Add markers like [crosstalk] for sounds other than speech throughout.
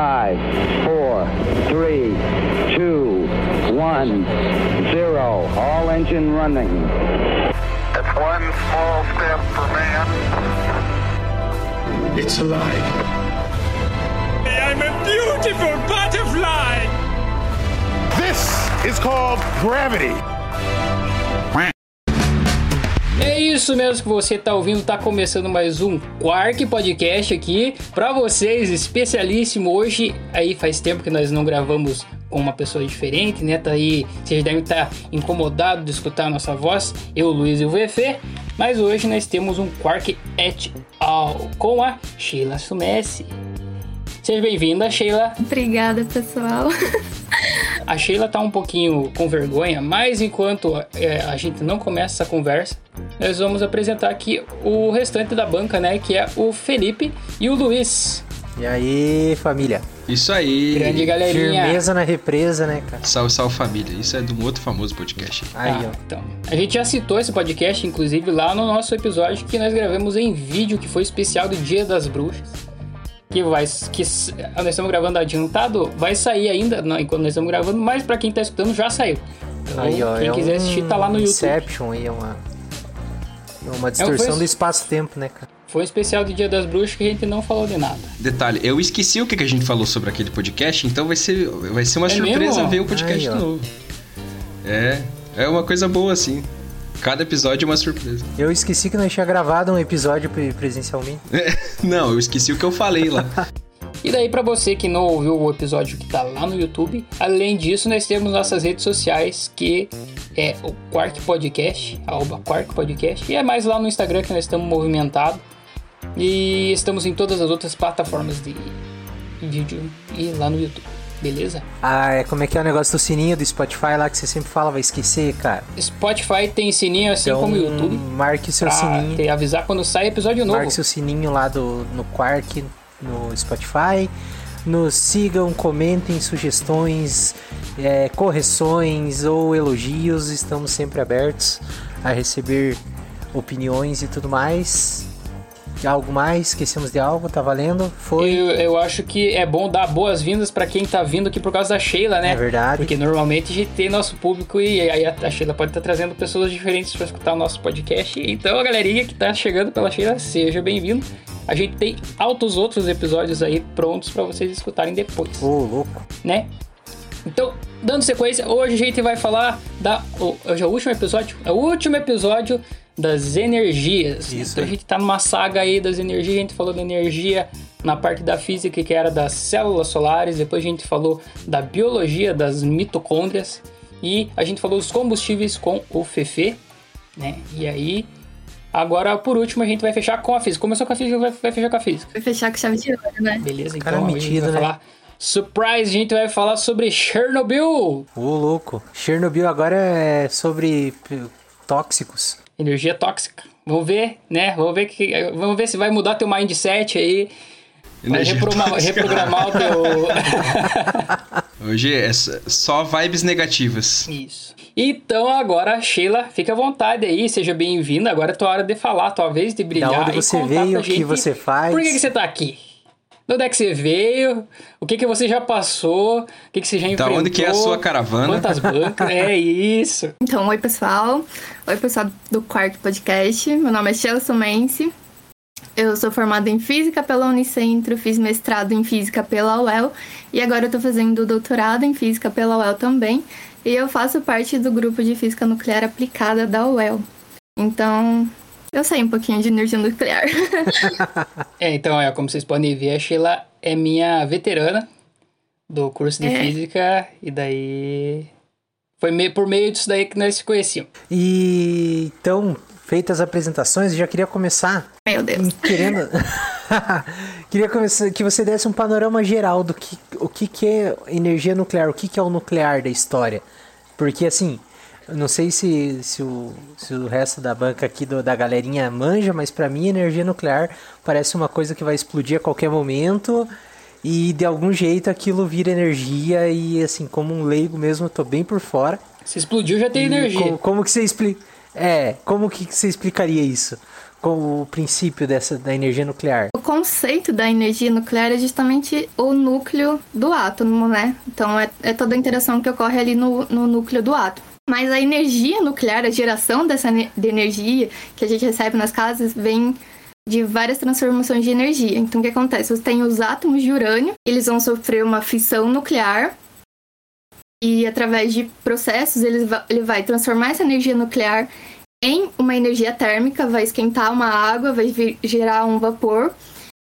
Five, four, three, two, one, zero. All engine running. It's one small step for man. It's alive. I'm a beautiful butterfly! This is called gravity. Isso mesmo que você tá ouvindo, tá começando mais um Quark Podcast aqui para vocês, especialíssimo hoje. Aí faz tempo que nós não gravamos com uma pessoa diferente, né? Tá aí, vocês devem estar tá incomodados de escutar a nossa voz, eu, Luiz e o VF, mas hoje nós temos um Quark et al com a Sheila Sumessi. Seja bem-vinda, Sheila. Obrigada, pessoal. [laughs] A Sheila tá um pouquinho com vergonha, mas enquanto é, a gente não começa essa conversa, nós vamos apresentar aqui o restante da banca, né? Que é o Felipe e o Luiz. E aí, família? Isso aí. Grande galerinha. Firmeza na represa, né, cara? Salve, salve família. Isso é de um outro famoso podcast. Aí, Ah, ó. então. A gente já citou esse podcast, inclusive, lá no nosso episódio que nós gravamos em vídeo, que foi especial do Dia das Bruxas. Que vai. Que s- nós estamos gravando adiantado, vai sair ainda não, enquanto nós estamos gravando, mas pra quem tá escutando já saiu. Então, Aí, ó. quem é quiser um assistir tá lá no YouTube. Inception aí, é uma. é Uma distorção foi- do espaço-tempo, né, cara? Foi um especial do Dia das Bruxas que a gente não falou de nada. Detalhe, eu esqueci o que a gente falou sobre aquele podcast, então vai ser, vai ser uma É surpresa mesmo? ver o podcast de novo. É, é uma coisa boa, assim. Cada episódio é uma surpresa. Eu esqueci que nós tinha gravado um episódio pre- presencialmente. Não, eu esqueci o que eu falei lá. [laughs] E daí, pra você que não ouviu o episódio que tá lá no YouTube, além disso, nós temos nossas redes sociais, que é o Quark Podcast, arroba Quark Podcast, e é mais lá no Instagram que nós estamos movimentados. E estamos em todas as outras plataformas de vídeo e lá no YouTube, beleza? Ah, é como é que é o negócio do sininho do Spotify lá que você sempre fala, vai esquecer, cara. Spotify tem sininho assim Então, como o YouTube, marque seu sininho. te avisar quando sai episódio novo. Marque seu sininho lá do, no Quark, no Spotify. Nos sigam, comentem sugestões, é, correções ou elogios. Estamos sempre abertos a receber opiniões e tudo mais. Algo mais? Esquecemos de algo? Tá valendo? Foi. Eu, eu acho que é bom dar boas-vindas pra quem tá vindo aqui por causa da Sheila, né? É verdade. Porque normalmente a gente tem nosso público e aí a a Sheila pode estar trazendo pessoas diferentes pra escutar o nosso podcast. Então, a galerinha que tá chegando pela Sheila, seja bem-vindo. A gente tem altos outros episódios aí prontos pra vocês escutarem depois, Ô, louco. né? Então, dando sequência, hoje a gente vai falar da. o- Hoje é o último episódio? É o último episódio das energias. Isso Então a aí. gente tá numa saga aí das energias, a gente falou da energia na parte da física, que era das células solares, depois a gente falou da biologia das mitocôndrias e a gente falou dos combustíveis com o Fefe, né? E aí. Agora, por último, a gente vai fechar com a física. Começou com a física, vai vai fechar com a física. Vai fechar com chave de ouro, né? Beleza? Então Cara a gente metido, vai né? falar. Surprise, a gente vai falar sobre Chernobyl. Ô, louco. Chernobyl agora é sobre tóxicos. Energia tóxica. Vamos ver, né? Vamos ver que vamos ver se vai mudar teu mindset aí. Vai reprogramar, o teu. [laughs] Hoje é só vibes negativas. Isso. Então agora, Sheila, fica à vontade aí, seja bem-vinda. Agora é tua hora de falar, tua vez de brilhar. Da onde você veio, o que você faz. Por que, que você tá aqui? De onde é que você veio? O que, que você já passou? O que, que você já Da enfrentou? onde que é a sua caravana? Quantas bancas? [laughs] É isso. Então, oi pessoal. Oi pessoal do Quark Podcast. Meu nome é Sheila Somense. Eu sou formada em Física pela Unicentro, fiz mestrado em Física pela UEL e agora eu tô fazendo doutorado em Física pela UEL também. E eu faço parte do grupo de Física Nuclear Aplicada da UEL. Então, eu sei um pouquinho de energia nuclear. [laughs] É, então, é, como vocês podem ver, a Sheila é minha veterana do curso de É. física, e daí. Foi meio, por meio disso daí que nós se conhecíamos. E então, feitas as apresentações, eu já queria começar Meu Deus. querendo. [laughs] queria começar, que você desse um panorama geral do que, o que, que é energia nuclear, o que, que é o nuclear da história. Porque assim, não sei se, se, o, se o resto da banca aqui do- da galerinha manja, mas pra mim energia nuclear parece uma coisa que vai explodir a qualquer momento e de algum jeito aquilo vira energia e assim, como um leigo mesmo, eu tô bem por fora. Se explodiu, já tem E energia. co- Como, que você explica? É, como que você explicaria isso? com o princípio dessa da energia nuclear? O conceito da energia nuclear é justamente o núcleo do átomo, né? Então é, é toda a interação que ocorre ali no, no núcleo do átomo. Mas a energia nuclear, a geração dessa de energia que a gente recebe nas casas, vem de várias transformações de energia. Então, o que acontece? Você tem os átomos de urânio, eles vão sofrer uma fissão nuclear e, através de processos, ele vai, ele vai transformar essa energia nuclear em uma energia térmica, vai esquentar uma água, vai vir, gerar um vapor.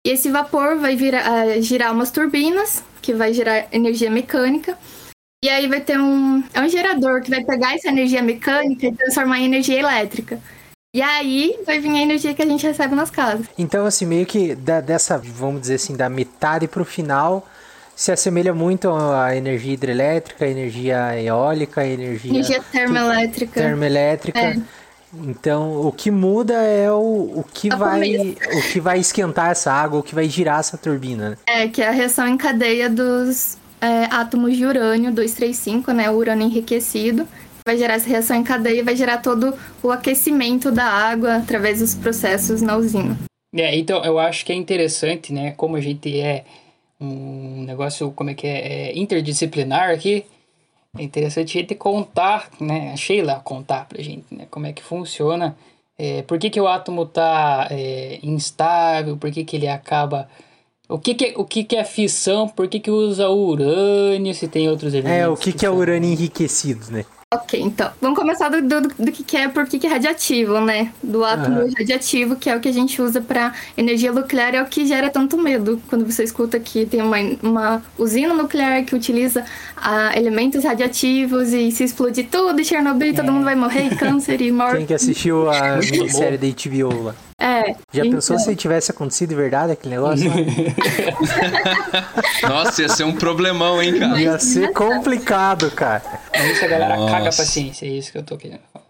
E esse vapor vai vir, uh, girar umas turbinas, que vai gerar energia mecânica. E aí vai ter um, é um gerador que vai pegar essa energia mecânica e transformar em energia elétrica. E aí vai vir a energia que a gente recebe nas casas. Então, assim, meio que da, dessa, vamos dizer assim, da metade para o final, se assemelha muito à energia hidrelétrica, à energia eólica, à energia... Energia termoelétrica. Termoelétrica. É. Então, o que muda é o, o que a vai o que vai esquentar essa água, o que vai girar essa turbina. Né? É, que é a reação em cadeia dos é, átomos de urânio 235, né, o urânio enriquecido, vai gerar essa reação em cadeia e vai gerar todo o aquecimento da água através dos processos na usina. É, então eu acho que é interessante, né, como a gente é um negócio, como é que é, é interdisciplinar aqui, é interessante a gente contar, né, a Sheila contar pra gente, né, como é que funciona, é, por que, que o átomo tá é, instável, por que, que ele acaba o que, que, é, o que, que é fissão? Por que, que usa urânio? Se tem outros elementos? É, o que, que, que é urânio enriquecido, né? Ok, então. Vamos começar do, do, do que, é, por que, é radiativo, né? Do átomo uhum. radiativo, que é o que a gente usa para energia nuclear, é o que gera tanto medo. Quando você escuta que tem uma, uma usina nuclear que utiliza ah, elementos radiativos e se explodir tudo, e Chernobyl, é. todo mundo vai morrer, [laughs] câncer e morte. Quem que assistiu a série da HBO lá? É. Já então... pensou se tivesse acontecido de verdade aquele negócio? [laughs] Nossa, ia ser um problemão, hein, cara? Ia ser complicado, cara. É isso a galera Nossa. caga a paciência, é isso que eu tô querendo falar.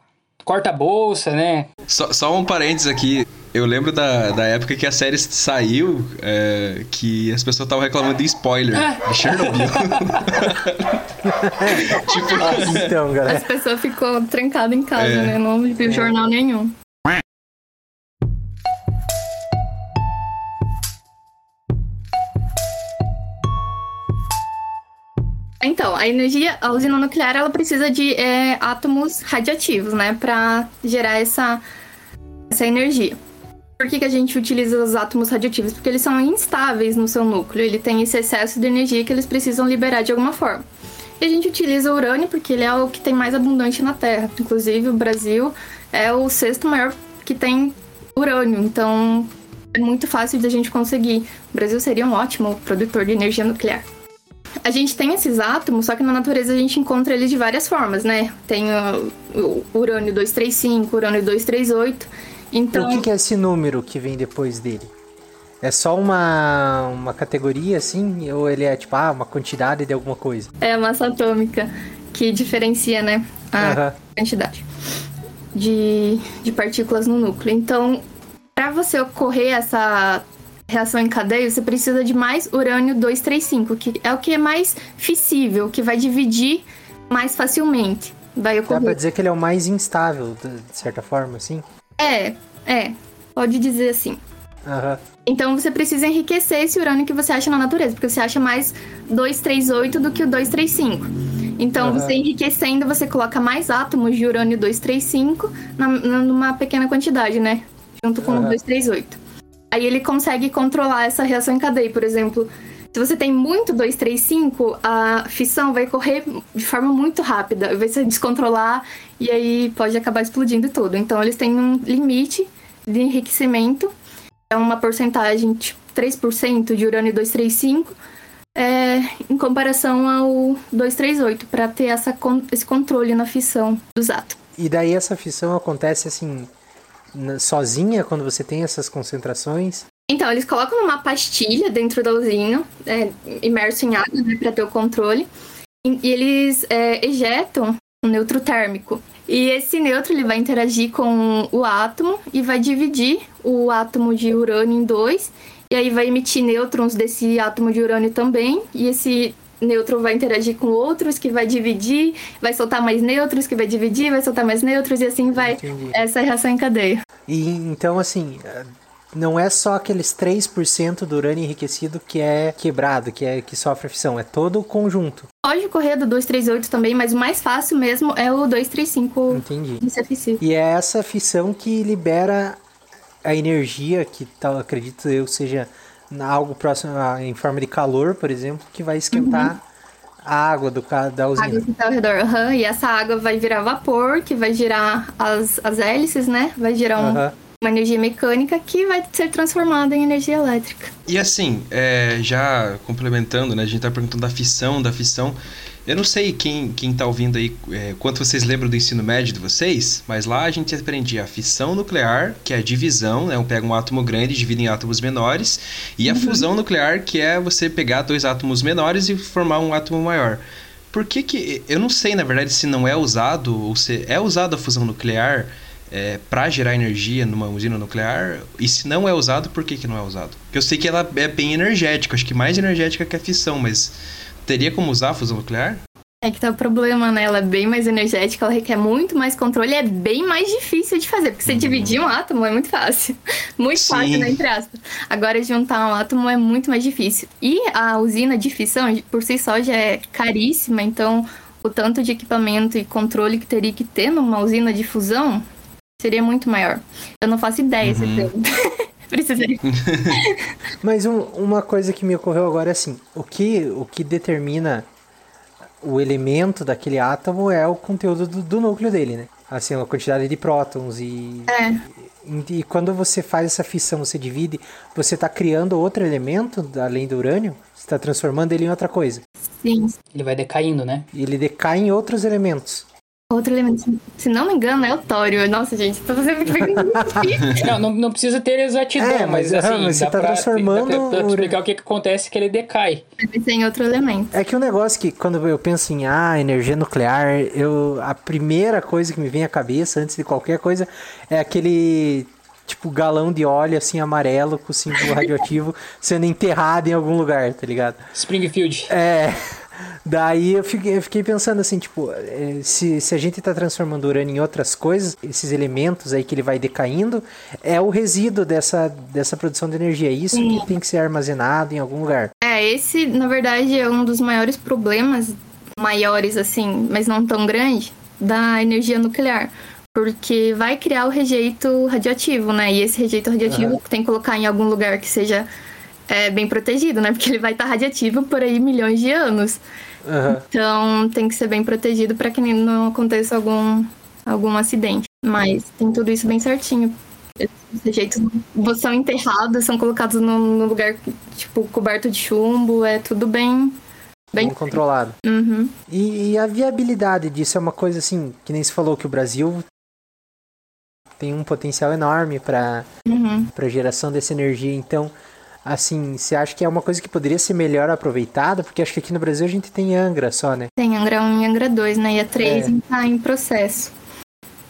Corta a bolsa, né? Só, só um parênteses aqui. Eu lembro da, da época que a série saiu, é, que as pessoas estavam reclamando de spoiler ah. de Chernobyl. [laughs] tipo, então, galera. As pessoas ficou trancadas em casa, é. né? Não viu jornal nenhum. Então, a energia, a usina nuclear, ela precisa de é, átomos radiativos, né, para gerar essa, essa energia. Por que, que a gente utiliza os átomos radioativos? Porque eles são instáveis no seu núcleo, ele tem esse excesso de energia que eles precisam liberar de alguma forma. E a gente utiliza o urânio porque ele é o que tem mais abundante na Terra. Inclusive, o Brasil é o sexto maior que tem urânio, então é muito fácil de a gente conseguir. O Brasil seria um ótimo produtor de energia nuclear a gente tem esses átomos, só que na natureza a gente encontra eles de várias formas, né? Tem o, o urânio 235, urânio 238. Então... O que é esse número que vem depois dele? É só uma, uma categoria, assim? Ou ele é, tipo, ah, uma quantidade de alguma coisa? É a massa atômica que diferencia, né? A quantidade de, de partículas no núcleo. Então, para você ocorrer essa reação em cadeia, você precisa de mais urânio 235, que é o que é mais fissível, que vai dividir mais facilmente. Vai ocorrer. Dá pra dizer que ele é o mais instável, de certa forma, assim? É, é. Pode dizer assim. Uhum. Então você precisa enriquecer esse urânio que você acha na natureza, porque você acha mais 238 do que o 235. Então, uhum. você enriquecendo, você coloca mais átomos de urânio 235 na, numa pequena quantidade, né? Junto com uhum. o 238. Aí ele consegue controlar essa reação em cadeia. Por exemplo, se você tem muito 235, a fissão vai correr de forma muito rápida, vai se descontrolar e aí pode acabar explodindo tudo. Então eles têm um limite de enriquecimento, é uma porcentagem tipo 3% de urânio 235, é, em comparação ao 238, para ter essa, esse controle na fissão dos átomos. E daí essa fissão acontece assim sozinha quando você tem essas concentrações? Então, eles colocam uma pastilha dentro da usina, é, imerso em água, né, para ter o controle, e, e eles é, ejetam um neutro térmico. E esse neutro ele vai interagir com o átomo e vai dividir o átomo de urânio em dois, e aí vai emitir nêutrons desse átomo de urânio também, e esse nêutron vai interagir com outros, que vai dividir, vai soltar mais nêutrons, que vai dividir, vai soltar mais nêutrons, e assim vai Entendi. essa reação em cadeia. E então, assim, não é só aqueles 3% do urânio enriquecido que é quebrado, que, é, que sofre fissão, é todo o conjunto. Pode correr do 238 também, mas o mais fácil mesmo é o 235 Entendi. de CFC. E é essa fissão que libera a energia, que tal, acredito eu seja algo próximo a- em forma de calor, por exemplo, que vai esquentar a água do, da água usina. que tá ao redor. aham, E essa água vai virar vapor, que vai girar as, as hélices, né? Vai gerar um- Aham. uma energia mecânica que vai ser transformada em energia elétrica. E assim, é, já complementando, né? A gente tá perguntando da fissão, da fissão. Eu não sei quem, quem tá ouvindo aí, é, quanto vocês lembram do ensino médio de vocês, mas lá a gente aprendia a fissão nuclear, que é a divisão, né? Pega um átomo grande e divide em átomos menores, e a fusão nuclear, que é você pegar dois átomos menores e formar um átomo maior. Por que que... Eu não sei, na verdade, se não é usado, ou se é usado a fusão nuclear é, para gerar energia numa usina nuclear? E se não é usado, por que, que não é usado? Porque eu sei que ela é bem energética, acho que mais energética que a fissão, mas teria como usar a fusão nuclear? É que tá o problema, né? Ela é bem mais energética, ela requer muito mais controle e é bem mais difícil de fazer. Porque você dividir um átomo é muito fácil. [laughs] Muito Sim. fácil, né? Entre aspas. Agora, juntar um átomo é muito mais difícil. E a usina de fissão, por si só, já é caríssima. Então, o tanto de equipamento e controle que teria que ter numa usina de fusão seria muito maior. Eu não faço ideia se tem. [laughs] Precisaria. [laughs] Mas um- uma coisa que me ocorreu agora é assim, o que, o que determina o elemento daquele átomo é o conteúdo do, do núcleo dele, né? Assim, a quantidade de prótons e, É. e, e quando você faz essa fissão, você divide, você está criando outro elemento além do urânio? Você está transformando ele em outra coisa. Sim. Ele vai decaindo, né? E ele decai em outros elementos. Outro elemento, se não me engano, é o tório. Nossa, gente, tá fazendo. [laughs] Não, não, não precisa ter exatidão, É, mas, mas, assim, mas você dá tá pra, transformando dá pra, explicar o que, que acontece que ele decai. Deve ser em outro elemento. É que o negócio que quando eu penso em ah, energia nuclear, eu a primeira coisa que me vem à cabeça antes de qualquer coisa é aquele tipo galão de óleo assim amarelo com símbolo radioativo [laughs] sendo enterrado em algum lugar, tá ligado? Springfield. É. Daí eu fiquei, eu fiquei pensando assim, tipo, eh, se, se a gente tá transformando urânio em outras coisas, esses elementos aí que ele vai decaindo, é o resíduo dessa, dessa produção de energia. É Isso que tem que ser armazenado em algum lugar. É, esse, na verdade, é um dos maiores problemas, maiores assim, mas não tão grande, da energia nuclear. Porque vai criar o rejeito radioativo, né? E esse rejeito radioativo tem que colocar em algum lugar que seja é, bem protegido, né? Porque ele vai estar radioativo por aí milhões de anos. Aham. Então tem que ser bem protegido para que não aconteça algum, algum acidente. Mas tem tudo isso bem certinho. Os rejeitos são enterrados, são colocados num num lugar tipo coberto de chumbo, é tudo bem. Bem. Bem controlado. Uhum. E, e a viabilidade disso é uma coisa assim, que nem se falou que o Brasil tem um potencial enorme para Uhum. para geração dessa energia. Então, assim, você acha que é uma coisa que poderia ser melhor aproveitada? Porque acho que aqui no Brasil a gente tem Angra só, né? Tem Angra 1 e Angra 2, né? E a 3 É. tá em processo.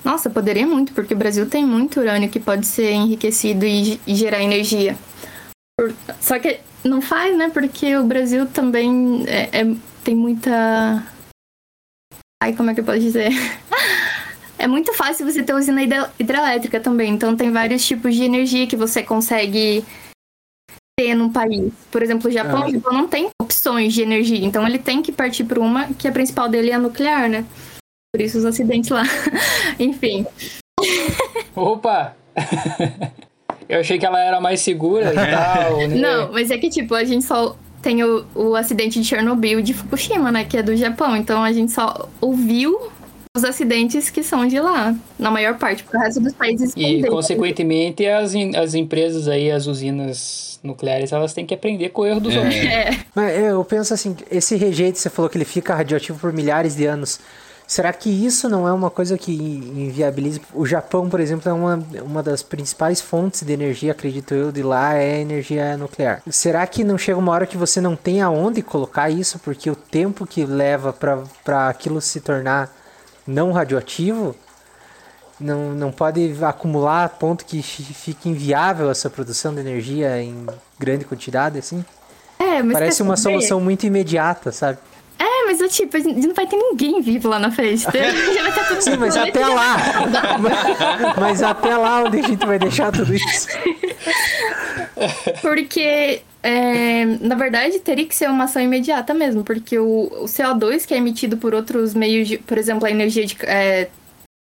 Nossa, poderia muito, porque o Brasil tem muito urânio que pode ser enriquecido e, e gerar energia. Por- Só que não faz, né? Porque o Brasil também é- é- tem muita. Ai, como é que eu posso dizer? [laughs] É muito fácil você ter usina hidrelétrica também. Então tem vários tipos de energia que você consegue ter num país. Por exemplo, o Japão, Ah. o Japão não tem opções de energia. Então ele tem que partir para uma que a principal dele é a nuclear, né? Por isso os acidentes lá. [laughs] Enfim. Opa! [laughs] Eu achei que ela era mais segura e tal. [laughs] né? Não, mas é que tipo, a gente só tem o, o acidente de Chernobyl e de Fukushima, né? Que é do Japão. Então a gente só ouviu os acidentes que são de lá. Na maior parte, porque o resto dos países E, consequentemente, as, as empresas aí, as usinas nucleares, elas têm que aprender com o erro dos outros. É. Mas eu penso assim, esse rejeito, você falou que ele fica radioativo por milhares de anos. Será que isso não é uma coisa que inviabiliza? O Japão, por exemplo, é uma, uma das principais fontes de energia, acredito eu, de lá é energia nuclear. Será que não chega uma hora que você não tem aonde colocar isso? Porque o tempo que leva para aquilo se tornar não radioativo não, não pode acumular a ponto que fi- fique inviável essa produção de energia em grande quantidade, assim? É, mas Parece uma saber? solução muito imediata, sabe? É, mas eu, tipo, a gente não vai ter ninguém vivo lá na festa. [laughs] Já vai estar tudo Sim, mas até já lá. mas, [laughs] mas até lá onde a gente vai deixar tudo isso. Porque, é, na verdade, teria que ser uma ação imediata mesmo, porque o, o CO2 que é emitido por outros meios, de, por exemplo, a energia de, é,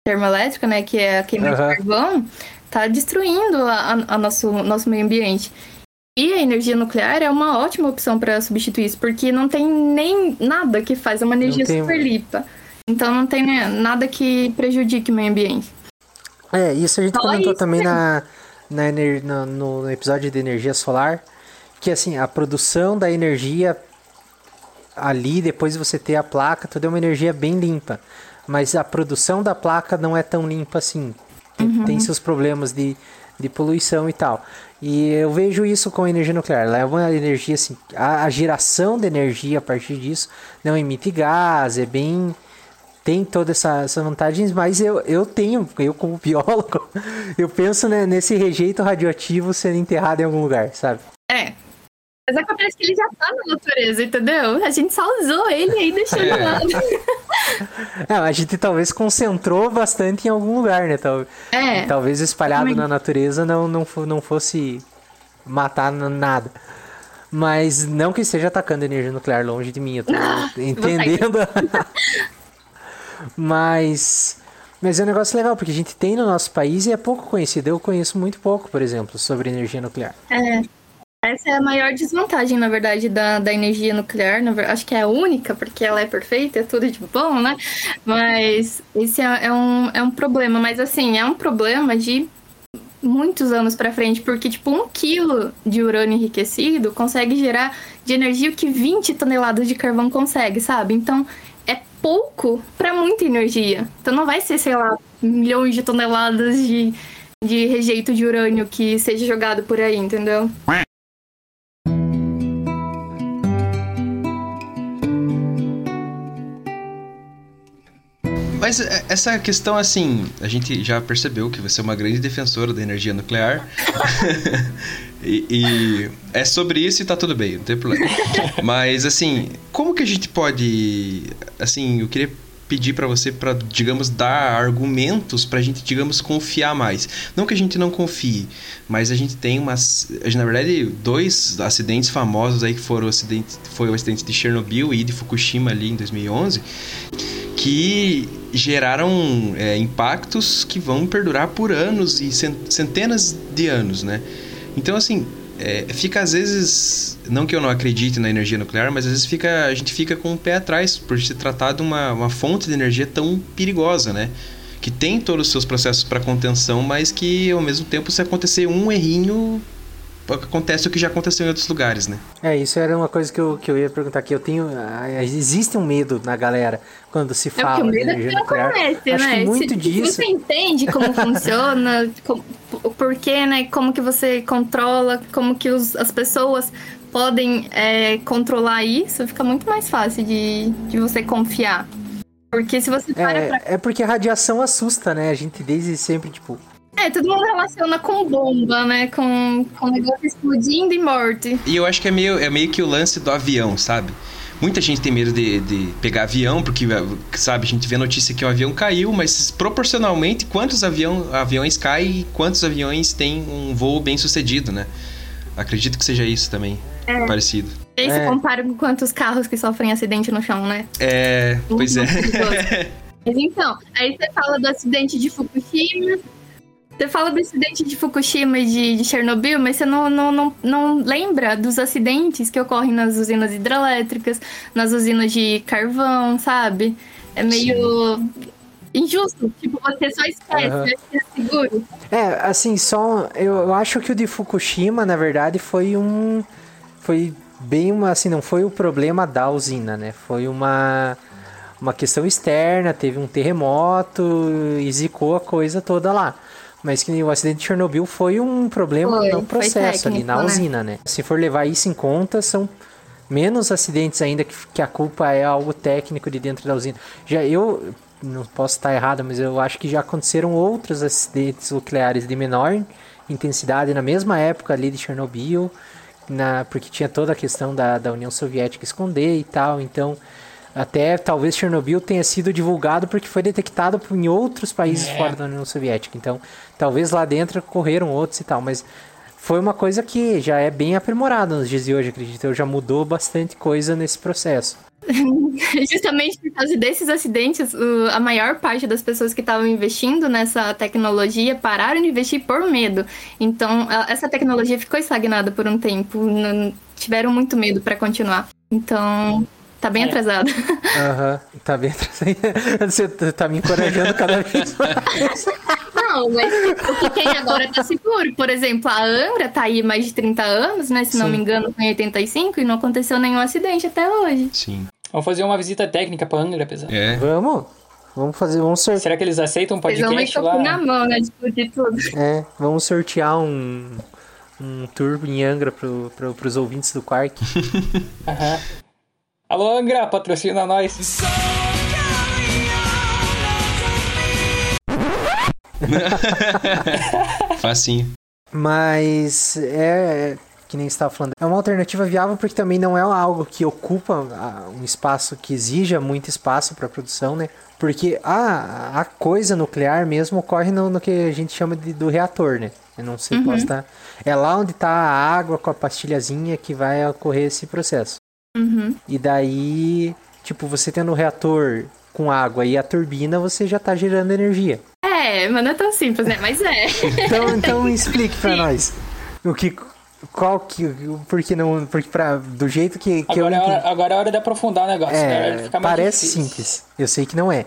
termoelétrica, né, que é a queima de Aham. carvão, tá destruindo a, a- a nosso, nosso meio ambiente. E a energia nuclear é uma ótima opção para substituir isso, porque não tem nem nada que faz, é uma energia tem- super limpa. Então não tem né, nada que prejudique o meio ambiente. É, isso a gente Só comentou isso, também né? na, na- no, no episódio de energia solar, que assim, a produção da energia ali, depois de você ter a placa, tudo é uma energia bem limpa. Mas a produção da placa não é tão limpa assim. Tem, Uhum. tem seus problemas de, de poluição e tal. E eu vejo isso com a energia nuclear. Ela é uma energia assim, a, a geração de energia a partir disso não emite gás, é bem tem todas essa, essas vantagens, mas eu, eu tenho, eu como biólogo, [laughs] eu penso né, nesse rejeito radioativo sendo enterrado em algum lugar, sabe? É. Mas acontece que ele já tá na natureza, entendeu? A gente só usou ele e aí deixou de É. lado. [laughs] É, a gente talvez concentrou bastante em algum lugar, né? Tal, É. Talvez espalhado Também. na natureza não, não, não fosse matar nada. Mas não que esteja atacando energia nuclear longe de mim, eu tô entendendo. [laughs] Mas. Mas é um negócio legal, porque a gente tem no nosso país e é pouco conhecido. Eu conheço muito pouco, por exemplo, sobre energia nuclear. É. Essa é a maior desvantagem, na verdade, da, da energia nuclear. Acho que é a única, porque ela é perfeita, é tudo de bom, né? Mas esse é, é um, é um problema. Mas, assim, é um problema de muitos anos pra frente, porque, tipo, um quilo de urânio enriquecido consegue gerar de energia o que 20 toneladas de carvão consegue, sabe? Então, é pouco pra muita energia. Então, não vai ser, sei lá, milhões de toneladas de, de rejeito de urânio que seja jogado por aí, entendeu? Mas é, essa questão, assim, a gente já percebeu que você é uma grande defensora da energia nuclear. [laughs] e, e é sobre isso e tá tudo bem, não tem problema. [laughs] Mas, assim, como que a gente pode. Assim, eu queria pedir pra você para digamos dar argumentos pra gente digamos confiar mais não que a gente não confie mas a gente tem umas na verdade dois acidentes famosos aí que foram o acidente foi o acidente de Chernobyl e de Fukushima ali em 2011 que geraram é, impactos que vão perdurar por anos e centenas de anos, né? Então, assim, é, fica às vezes, não que eu não acredite na energia nuclear, mas às vezes fica, a gente fica com o pé atrás por se tratar de uma, uma fonte de energia tão perigosa, né? Que tem todos os seus processos para contenção, mas que ao mesmo tempo, se acontecer um errinho, acontece o que já aconteceu em outros lugares, né? É, isso era uma coisa que eu, que eu ia perguntar aqui. Eu tenho. ah, Existe um medo na galera quando se É fala porque o de medo é que não conhece, Acho né? que muito se, disso. você entende como [laughs] funciona, como, o porquê, né? Como que você controla, como que os, as pessoas podem é, controlar isso, fica muito mais fácil de, de você confiar. Porque se você para É, pra é porque a radiação assusta, né? A gente desde sempre, tipo. É, todo mundo relaciona com bomba, né? Com, com negócio explodindo e morte. E eu acho que é meio, é meio que o lance do avião, sabe? Muita gente tem medo de, de pegar avião, porque, sabe, a gente vê notícia que o avião caiu, mas proporcionalmente, quantos avião, aviões caem e quantos aviões têm um voo bem sucedido, né? Acredito que seja isso também, É. parecido. E aí você É. compara com quantos carros que sofrem acidente no chão, né? É, pois Muito é. [laughs] Mas então, aí você fala do acidente de Fukushima. Você fala do acidente de Fukushima e de, de Chernobyl, mas você não, não, não, não lembra dos acidentes que ocorrem nas usinas hidrelétricas, nas usinas de carvão, sabe? É meio injusto. Tipo, você só esquece, que é seguro. É, assim, só. Eu, eu acho que o de Fukushima, na verdade, foi um. Foi bem uma. Assim, não foi o problema da usina, né? Foi uma. Uma questão externa, teve um terremoto e zicou a coisa toda lá. Mas que nem o acidente de Chernobyl foi um problema Foi, no processo ali, técnico, na né? usina, né? Se for levar isso em conta, são menos acidentes ainda que, que a culpa é algo técnico de dentro da usina. Já eu não posso estar errado, mas eu acho que já aconteceram outros acidentes nucleares de menor intensidade na mesma época ali de Chernobyl na, porque tinha toda a questão da, da União Soviética esconder e tal, então até talvez Chernobyl tenha sido divulgado porque foi detectado em outros países É. fora da União Soviética, então talvez lá dentro correram outros e tal, mas foi uma coisa que já é bem aprimorada nos dias de hoje, acredito, eu já mudou bastante coisa nesse processo. [laughs] Justamente por causa desses acidentes, a maior parte das pessoas que estavam investindo nessa tecnologia pararam de investir por medo. Então, essa tecnologia ficou estagnada por um tempo. tiveram muito medo para continuar. Então, tá bem É. atrasada. Aham, tá bem [laughs] Você tá me encorajando cada vez mais. Não, mas o que tem agora tá seguro. Por exemplo, a Angra tá aí mais de 30 anos, né? Se não Sim. me engano, em 85 e não aconteceu nenhum acidente até hoje. Sim. Vamos fazer uma visita técnica pra Angra, apesar. É. Vamos? Vamos fazer, vamos sortear. Será que eles aceitam um podcast cu na lá? mão, né? Discutir tudo. É, vamos sortear um, um tour em Angra pro, pro, pros ouvintes do Quark. [laughs] Aham. Alô, Angra, patrocina nós. [laughs] Facinho. Mas é, que nem você estava falando, é uma alternativa viável porque também não é algo que ocupa ah, um espaço que exija muito espaço para produção, né? Porque a, a coisa nuclear mesmo ocorre no, no que a gente chama de, do reator, né? Eu não sei qual está. É lá onde está a água com a pastilhazinha que vai ocorrer esse processo. Uhum. E daí, tipo, você tendo o reator com água e a turbina, você já tá gerando energia. É, mas não é tão simples, né? Mas é. [laughs] Então, então [laughs] explique pra nós. O que qual que porque não, porque para do jeito que, que eu Agora é, entendi- hora, agora é hora de aprofundar o negócio. é, mais parece difícil. simples. Eu sei que não é.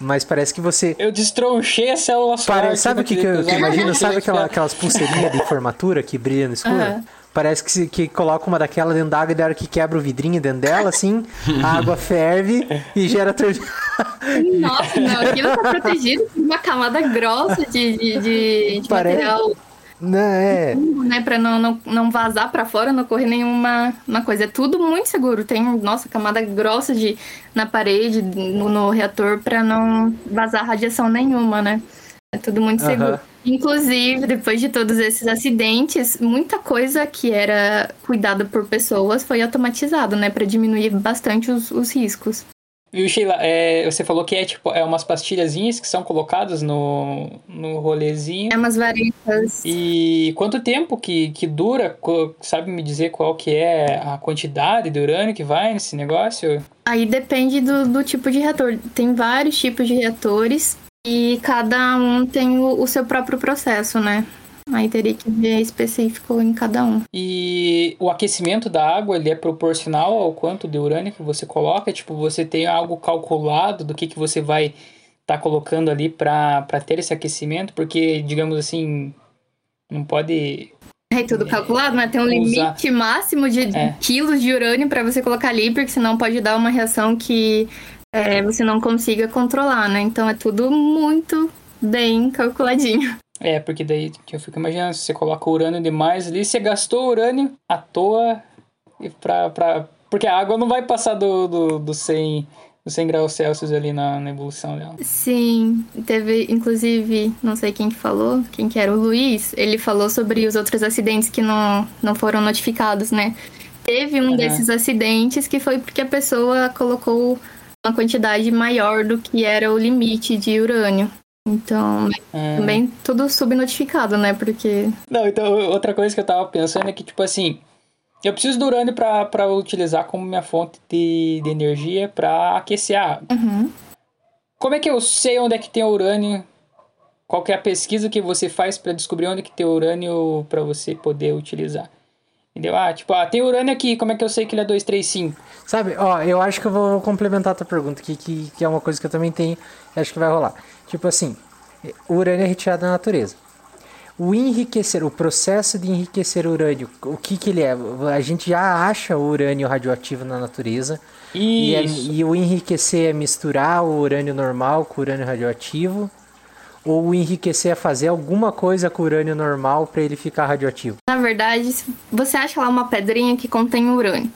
Mas parece que você Eu destronchei a célula solar. Pare... Sabe o que, que eu, que eu imagino? Sabe [laughs] aquela, aquelas pulseirinhas de formatura que brilha no escuro? Aham. Parece que, se- que coloca uma daquela dentro da água e da hora que quebra o vidrinho dentro dela, assim, a água ferve e gera turbina. [laughs] Nossa, não, aquilo tá protegido por uma camada grossa de, de, de, de Parece- material, Não, é. né? Pra não, não, não vazar pra fora, não ocorrer nenhuma uma coisa. É tudo muito seguro. Tem, nossa, camada grossa de, na parede, no, no reator, pra não vazar radiação nenhuma, né? É tudo muito Aham. seguro. Inclusive, depois de todos esses acidentes, muita coisa que era cuidada por pessoas foi automatizado, né? Pra diminuir bastante os, os riscos. Viu, Sheila? É, você falou que é tipo é umas pastilhazinhas que são colocadas no, no rolezinho. É umas varetas. E quanto tempo que, que dura? Sabe me dizer qual que é a quantidade de urânio que vai nesse negócio? Aí depende do, do tipo de reator. Tem vários tipos de reatores e cada um tem o, o seu próprio processo, né? Aí teria que ver específico em cada um. E o aquecimento da água, ele é proporcional ao quanto de urânio que você coloca? Tipo, você tem algo calculado do que, que você vai estar colocando ali para ter esse aquecimento? Porque, digamos assim, não pode... Aí tudo calculado, né? Tem um Usar. limite máximo de É. quilos de urânio para você colocar ali, porque senão pode dar uma reação que é, você não consiga controlar, né? Então é tudo muito bem calculadinho. É, porque daí que eu fico imaginando, se você coloca urânio demais ali, você gastou urânio à toa e pra, pra... Porque a água não vai passar do, do, do 100, do 100 graus Celsius ali na, na evolução dela. Sim, teve, inclusive, não sei quem que falou, quem que era, o Luiz, ele falou sobre os outros acidentes que não, não foram notificados, né? Teve um Aham. desses acidentes que foi porque a pessoa colocou uma quantidade maior do que era o limite de urânio. Então, É. também tudo subnotificado, né? Porque Não, então outra coisa que eu tava pensando é que, tipo assim, eu preciso do urânio pra, pra utilizar como minha fonte de, de energia pra aquecer a água. Uhum. Como é que eu sei onde é que tem urânio? Qual que é a pesquisa que você faz pra descobrir onde que tem urânio pra você poder utilizar? Entendeu? Ah, tipo, ah, tem urânio aqui, como é que eu sei que ele é 235? Sabe, ó, eu acho que eu vou complementar a tua pergunta, que, que, que é uma coisa que eu também tenho e acho que vai rolar. Tipo assim, o urânio é retirado da natureza. O enriquecer, o processo de enriquecer o urânio, o que que ele é? A gente já acha o urânio radioativo na natureza. E, é- Isso. e o enriquecer é misturar o urânio normal com o urânio radioativo. Ou o enriquecer é fazer alguma coisa com o urânio normal para ele ficar radioativo. Na verdade, você acha lá uma pedrinha que contém urânio.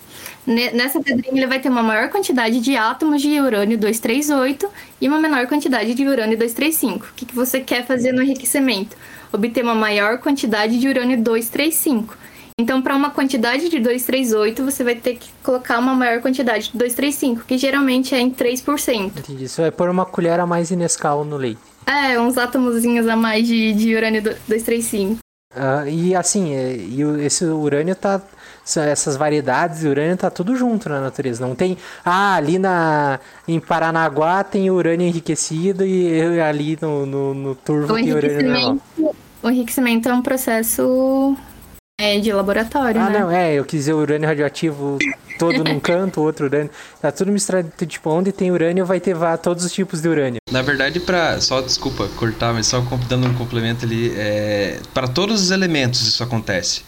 Ne- Nessa pedrinha ele vai ter uma maior quantidade de átomos de urânio 238 e uma menor quantidade de urânio 235. O que, que você quer fazer no enriquecimento? Obter uma maior quantidade de urânio 235. Então, para uma quantidade de 238, você vai ter que colocar uma maior quantidade de 235, que geralmente é em 3%. Entendi. Você vai pôr uma colher a mais de Nescau no leite. É, uns átomozinhos a mais de, de urânio 235. Ah, e assim, é, e esse urânio tá. essa- Essas variedades de urânio tá tudo junto na natureza. Não tem. Ah, ali na, em Paranaguá tem urânio enriquecido e ali no, no, no turvo O tem urânio normal. o enriquecimento é um processo é, de laboratório, Ah, né? não, é, eu quis dizer urânio radioativo todo num canto, outro urânio. Tá tudo misturado. Tipo, onde tem urânio vai ter vá- todos os tipos de urânio. Na verdade, para só desculpa cortar, mas só dando um complemento ali, é, para todos os elementos isso acontece.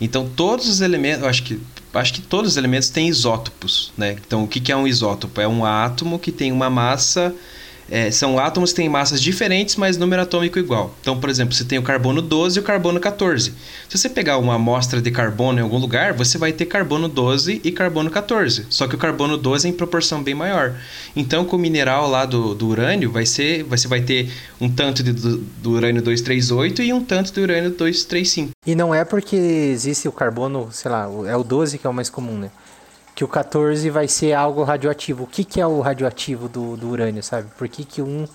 Então todos os elementos, eu acho que acho que todos os elementos têm isótopos, né? Então o que, que é um isótopo? É um átomo que tem uma massa é, são átomos que têm massas diferentes, mas número atômico igual. Então, por exemplo, você tem o carbono 12 e o carbono 14. Se você pegar uma amostra de carbono em algum lugar, você vai ter carbono 12 e carbono 14. Só que o carbono 12 é em proporção bem maior. Então, com o mineral lá do, do urânio, vai ser, você vai ter um tanto de, do, do urânio 238 e um tanto do urânio 235. E não é porque existe o carbono, sei lá, é o 12 que é o mais comum, né? Que o 14 vai ser algo radioativo. O que, que é o radioativo do, do urânio, sabe? Por que, que um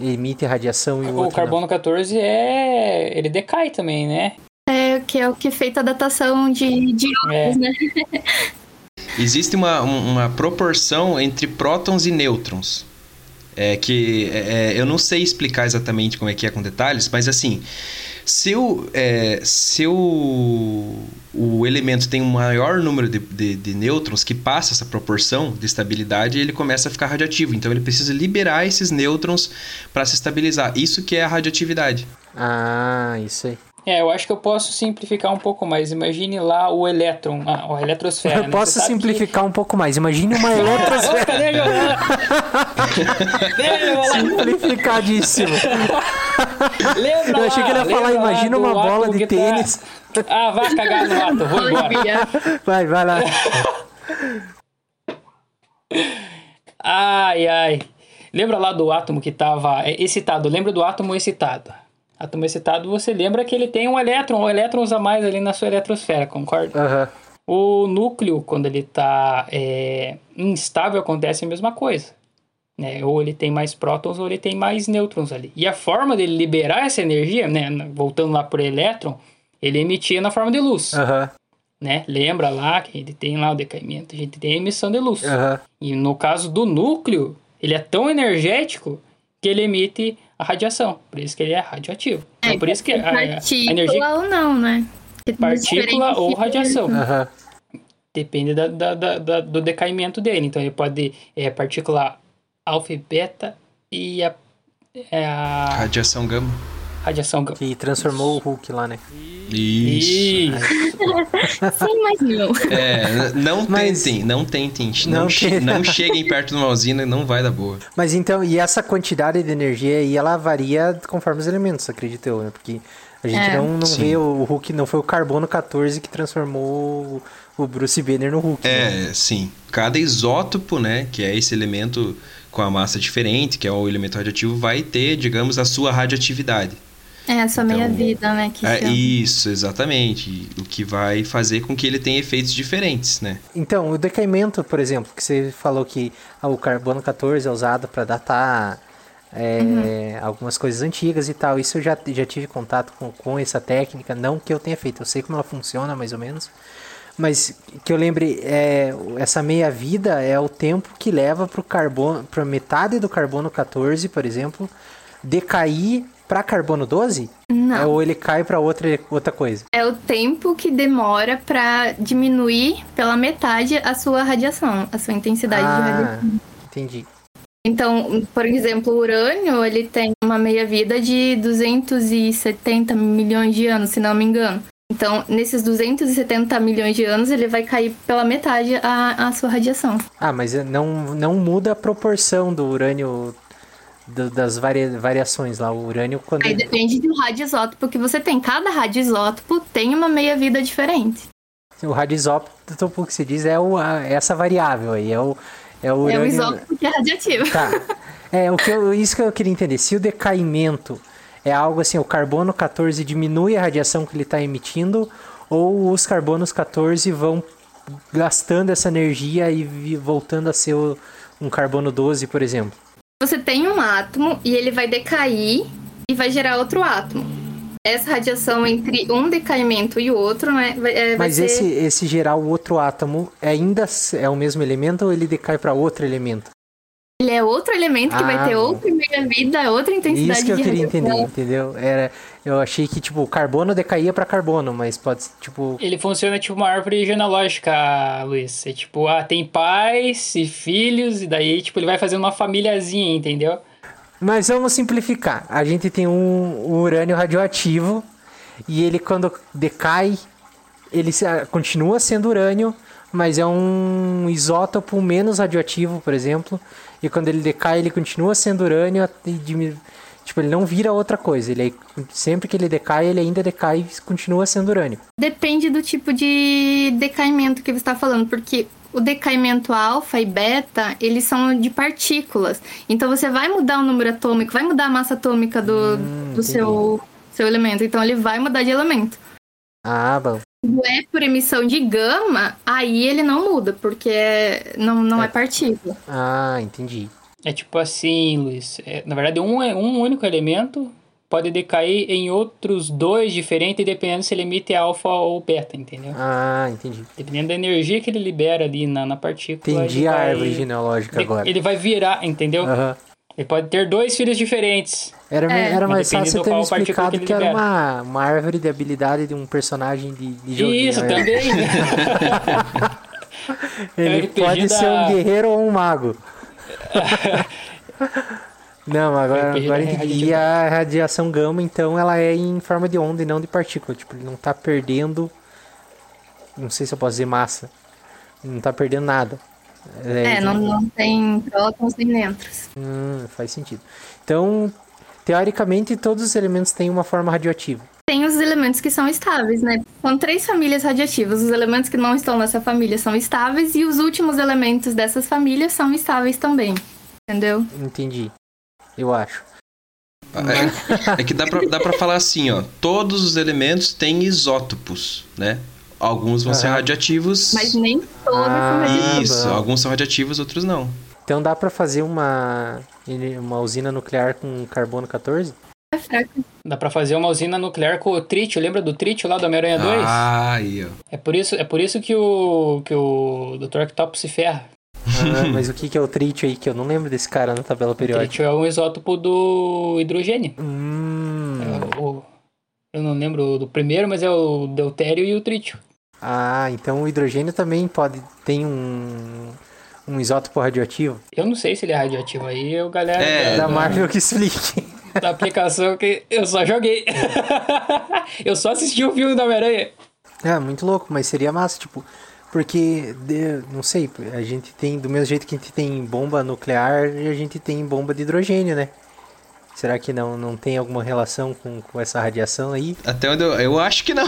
emite radiação e o, O outro carbono 14 é. ele decai também, né? É, que é o que é feito a datação de, de É. né? [laughs] Existe uma, um- uma proporção entre prótons e nêutrons. É que é, é, eu não sei explicar exatamente como é que é com detalhes, mas assim, se o, é, se o, o elemento tem um maior número de, de, de nêutrons que passa essa proporção de estabilidade, ele começa a ficar radioativo. Então ele precisa liberar esses nêutrons para se estabilizar. Isso que é a radioatividade. Ah, isso aí. É, eu acho que eu posso simplificar um pouco mais. Imagine lá o elétron, a, a eletrosfera. Eu né? posso simplificar um pouco mais. Imagine uma [laughs] Que... eletrosfera [laughs] simplificadíssimo. Lembra Eu achei que ele ia falar, imagina uma bola de que tá- tênis. Ah, vai cagar no ato, vou embora. Vai, vai lá. Ai, ai. Lembra lá do átomo que estava excitado? Lembra do átomo excitado? Átomo excitado, você lembra que ele tem um elétron, ou elétrons a mais ali na sua eletrosfera, concorda? Aham. O núcleo, quando ele está instável, acontece a mesma coisa. Né? Ou ele tem mais prótons ou ele tem mais nêutrons ali. E a forma dele liberar essa energia, né? voltando lá para o elétron, ele emitia na forma de luz. Aham. Né? Lembra lá que ele tem lá o decaimento, a gente tem a emissão de luz. Aham. E no caso do núcleo, ele é tão energético que ele emite a radiação. Por isso que ele é radioativo. É, então, por isso que a, a- a partícula energia ou não, né? Tem partícula ou radiação. Aham. Depende da, da- da- da- do decaimento dele. Então ele pode é partícula alfa e beta e a, é a Radiação gama. radiação gama. Que transformou o Hulk lá, né? Isso. Sim, mas não. É, não Mas- tentem, não tentem. Não, Não che- [laughs] não cheguem perto de uma usina, não vai dar boa. Mas então, e essa quantidade de energia aí, ela varia conforme os elementos, acredito eu, né? Porque a gente É. não, não Sim. vê o Hulk, não foi o carbono 14 que transformou o Bruce Banner no Hulk. né? É, sim. Cada isótopo, né, que é esse elemento com a massa diferente, que é o elemento radioativo, vai ter, digamos, a sua radioatividade. É a sua Então, meia-vida, né? Que É, chama. isso, exatamente. O que vai fazer com que ele tenha efeitos diferentes, né? Então, o decaimento, por exemplo, que você falou que ah, o carbono 14 é usado para datar é, algumas coisas antigas e tal. Isso eu já, já tive contato com, com essa técnica, não que eu tenha feito, eu sei como ela funciona mais ou menos. Mas que eu lembre, é, essa meia-vida é o tempo que leva para carbono, para metade do carbono 14, por exemplo, decair para carbono 12? Não. É, ou ele cai para outra, outra coisa? É o tempo que demora pra diminuir pela metade a sua radiação, a sua intensidade de Ah, radiação. entendi. Então, por exemplo, o urânio, ele tem uma meia-vida de 270 milhões de anos, se não me engano. Então, nesses 270 milhões de anos, ele vai cair pela metade a, a sua radiação. Ah, mas não, não muda a proporção do urânio do- das varia- variações lá. O urânio quando Aí depende do radioisótopo que você tem. Cada radioisótopo tem uma meia-vida diferente. o radioisótopo que se diz é o, a- essa variável aí, é o é o É urânio. o isótopo que é radioativo. Tá. É o que eu, isso que eu queria entender. Se o decaimento é algo assim, o carbono 14 diminui a radiação que ele está emitindo ou os carbonos 14 vão gastando essa energia e voltando a ser um carbono 12, por exemplo. Você tem um átomo e ele vai decair e vai gerar outro átomo. Essa radiação entre um decaimento e o outro, né? Vai, é, vai Mas ser... esse, esse gerar o outro átomo ainda é o mesmo elemento ou ele decai para outro elemento? Ele é outro elemento que Ah, vai ter outra meia-vida, outra intensidade Isso que eu de queria radiação. entender, entendeu? Era, eu achei que tipo carbono decaía para carbono, mas pode ser, tipo Ele funciona tipo uma árvore genealógica, Luiz. É tipo, ah, tem pais e filhos, e daí, tipo, ele vai fazendo uma famíliazinha, entendeu? Mas vamos simplificar. A gente tem um, um urânio radioativo e ele quando decai, ele se- ah, continua sendo urânio, mas é um isótopo menos radioativo, por exemplo. E quando ele decai, ele continua sendo urânio, até dimi- tipo, ele não vira outra coisa. Ele é- sempre que ele decai, ele ainda decai e continua sendo urânio. Depende do tipo de decaimento que você está falando, porque o decaimento alfa e beta, eles são de partículas. Então você vai mudar o número atômico, vai mudar a massa atômica do, do seu, seu elemento. Então ele vai mudar de elemento. Ah, bom. Quando é por emissão de gama, aí ele não muda, porque é- não, não é partícula. Ah, entendi. É tipo assim, Luiz. é, na verdade, um, é- um único elemento pode decair em outros dois diferentes, dependendo se ele emite alfa ou beta, entendeu? Ah, entendi. Dependendo da energia que ele libera ali na, na partícula. Entendi a vai- árvore genealógica ele- agora. Ele vai virar, entendeu? Aham. Ele pode ter dois filhos diferentes. Era, É. era mais fácil ter me explicado que que era uma, uma árvore de habilidade de um personagem de, de joguinho. Isso, né? também. né? [laughs] Ele pode da- ser um guerreiro ou um mago. [laughs] Não, agora, agora. E a radiação gama, então, ela é em forma de onda e não de partícula. Tipo, ele não tá perdendo. Não sei se eu posso dizer massa. Não tá perdendo nada. É, não, não tem prótons nem nêutrons. Hum, faz sentido. Então, teoricamente, todos os elementos têm uma forma radioativa. Tem os elementos que são estáveis, né? São três famílias radioativas. Os elementos que não estão nessa família são estáveis e os últimos elementos dessas famílias são estáveis também. Entendeu? Entendi. Eu acho. É, é que dá pra, dá pra falar assim, ó. Todos os elementos têm isótopos, né? Alguns vão ser radioativos. Mas nem todos Ah, são radioativos. Isso, alguns são radioativos, outros não. Então dá pra fazer uma, uma usina nuclear com carbono 14? É fraco. Dá pra fazer uma usina nuclear com o trítio. Lembra do trítio lá do Homem-Aranha 2? Ah, aí, ó. É por isso, é por isso que o que o Dr. Octopus se ferra. Ah, [laughs] mas o que, que é o trítio aí? Que eu não lembro desse cara na tabela O periódica. trítio é um isótopo do hidrogênio. Hum. É o- eu não lembro do primeiro, mas é o deutério e o trítio. Ah, então o hidrogênio também pode. Tem um. Um isótopo radioativo? Eu não sei se ele é radioativo aí, o galera É, da da, Marvel que explique. [laughs] da aplicação que eu só joguei. [laughs] eu só assisti o filme do Homem-Aranha. É, muito louco, mas seria massa, tipo. Porque, de- não sei, a gente tem, do mesmo jeito que a gente tem bomba nuclear, a gente tem bomba de hidrogênio, né? Será que não, não tem alguma relação com, com essa radiação aí? Até onde eu, eu acho que não.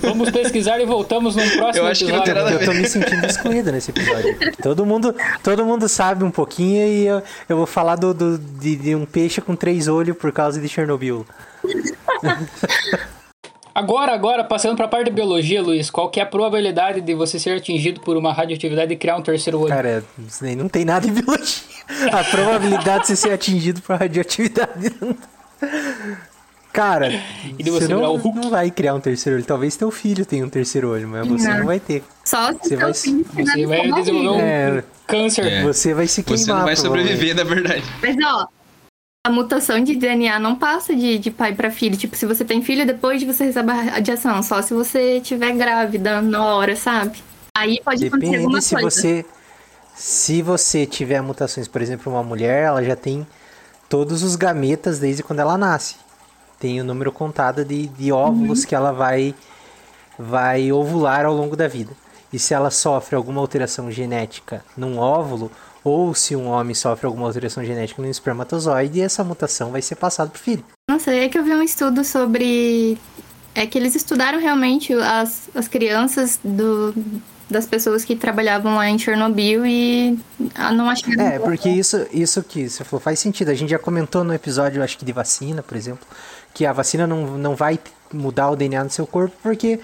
Vamos pesquisar e voltamos num próximo Eu acho que não episódio. tem nada a Eu tô me sentindo excluído nesse episódio. Todo mundo, todo mundo sabe um pouquinho e eu, eu vou falar do, do- de, de um peixe com três olhos por causa de Chernobyl. [laughs] Agora, agora, passando pra parte de biologia, Luiz, qual que é a probabilidade de você ser atingido por uma radioatividade e criar um terceiro olho? Cara, não tem nada em biologia. A probabilidade de você ser atingido por radioatividade. [laughs] Cara, E de você você virar não, o Hulk? não vai criar um terceiro olho. Talvez teu filho tenha um terceiro olho, mas você Não. não vai ter. Só se Você vai- filho Você vai desenvolver um. É. câncer. É. Você vai se queimar. Você não vai sobreviver, na verdade. Mas ó, a mutação de DNA não passa de, de pai pra filho. Tipo, se você tem filho, depois de você receber a radiação. Só se você estiver grávida na hora, sabe? Aí pode acontecer alguma Depende se coisa. você se você tiver mutações, por exemplo, uma mulher, ela já tem todos os gametas desde quando ela nasce. Tem o número contado de, de óvulos que ela vai vai ovular ao longo da vida. E se ela sofre alguma alteração genética num óvulo, ou se um homem sofre alguma alteração genética num espermatozoide, essa mutação vai ser passada pro filho. Nossa, é que eu vi um estudo sobre. É que eles estudaram realmente as, as crianças do, das pessoas que trabalhavam lá em Chernobyl e ah, não acharam. É, porque isso, isso que você falou faz sentido. A gente já comentou no episódio, acho que de vacina, por exemplo, que a vacina não, não vai mudar o DNA no seu corpo, porque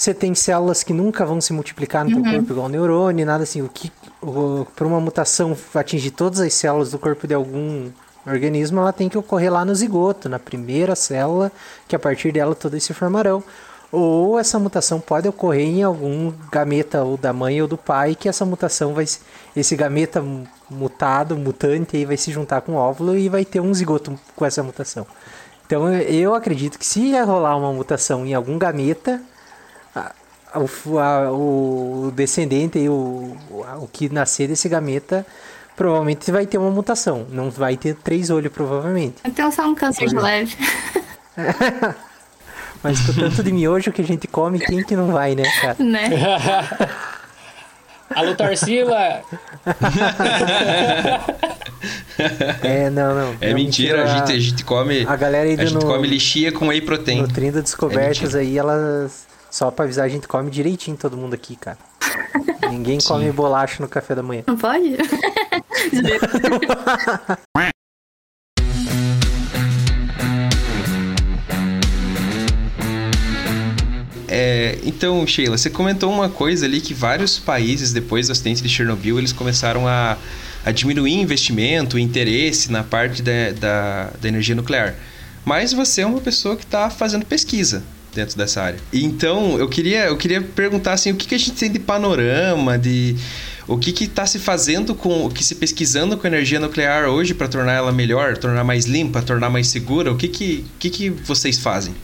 você tem células que nunca vão se multiplicar no teu corpo igual neurônio, nada assim. O que para uma mutação atingir todas as células do corpo de algum organismo, ela tem que ocorrer lá no zigoto, na primeira célula, que a partir dela todas se formarão. Ou essa mutação pode ocorrer em algum gameta ou da mãe ou do pai, que essa mutação vai esse gameta mutado, mutante aí vai se juntar com o óvulo e vai ter um zigoto com essa mutação. Então eu acredito que se rolar uma mutação em algum gameta, o, a, o descendente e o, o que nascer desse gameta provavelmente vai ter uma mutação. Não vai ter três olhos, provavelmente. Então só um câncer de leve. [laughs] Mas com tanto de miojo que a gente come, quem que não vai, né, cara? né? [laughs] Alô, Tarsila! [laughs] É, não, não. É mentira, a gente, a gente come. A galera aí a gente no, come lixia com whey protein. no Trinda Descobertas mentira. aí, elas. Só pra avisar, a gente come direitinho todo mundo aqui, cara. [laughs] Ninguém Sim. come bolacha no café da manhã. Não pode? [laughs] É, então, Sheila, você comentou uma coisa ali que vários países, depois do acidente de Chernobyl, eles começaram a, a diminuir investimento, interesse na parte da, da, da energia nuclear. Mas você é uma pessoa que está fazendo pesquisa dentro dessa área. Então, eu queria, eu queria perguntar assim, o que, que a gente tem de panorama, de o que está se fazendo com, o que se pesquisando com a energia nuclear hoje para tornar ela melhor, tornar mais limpa, tornar mais segura? O que que, que, que vocês fazem?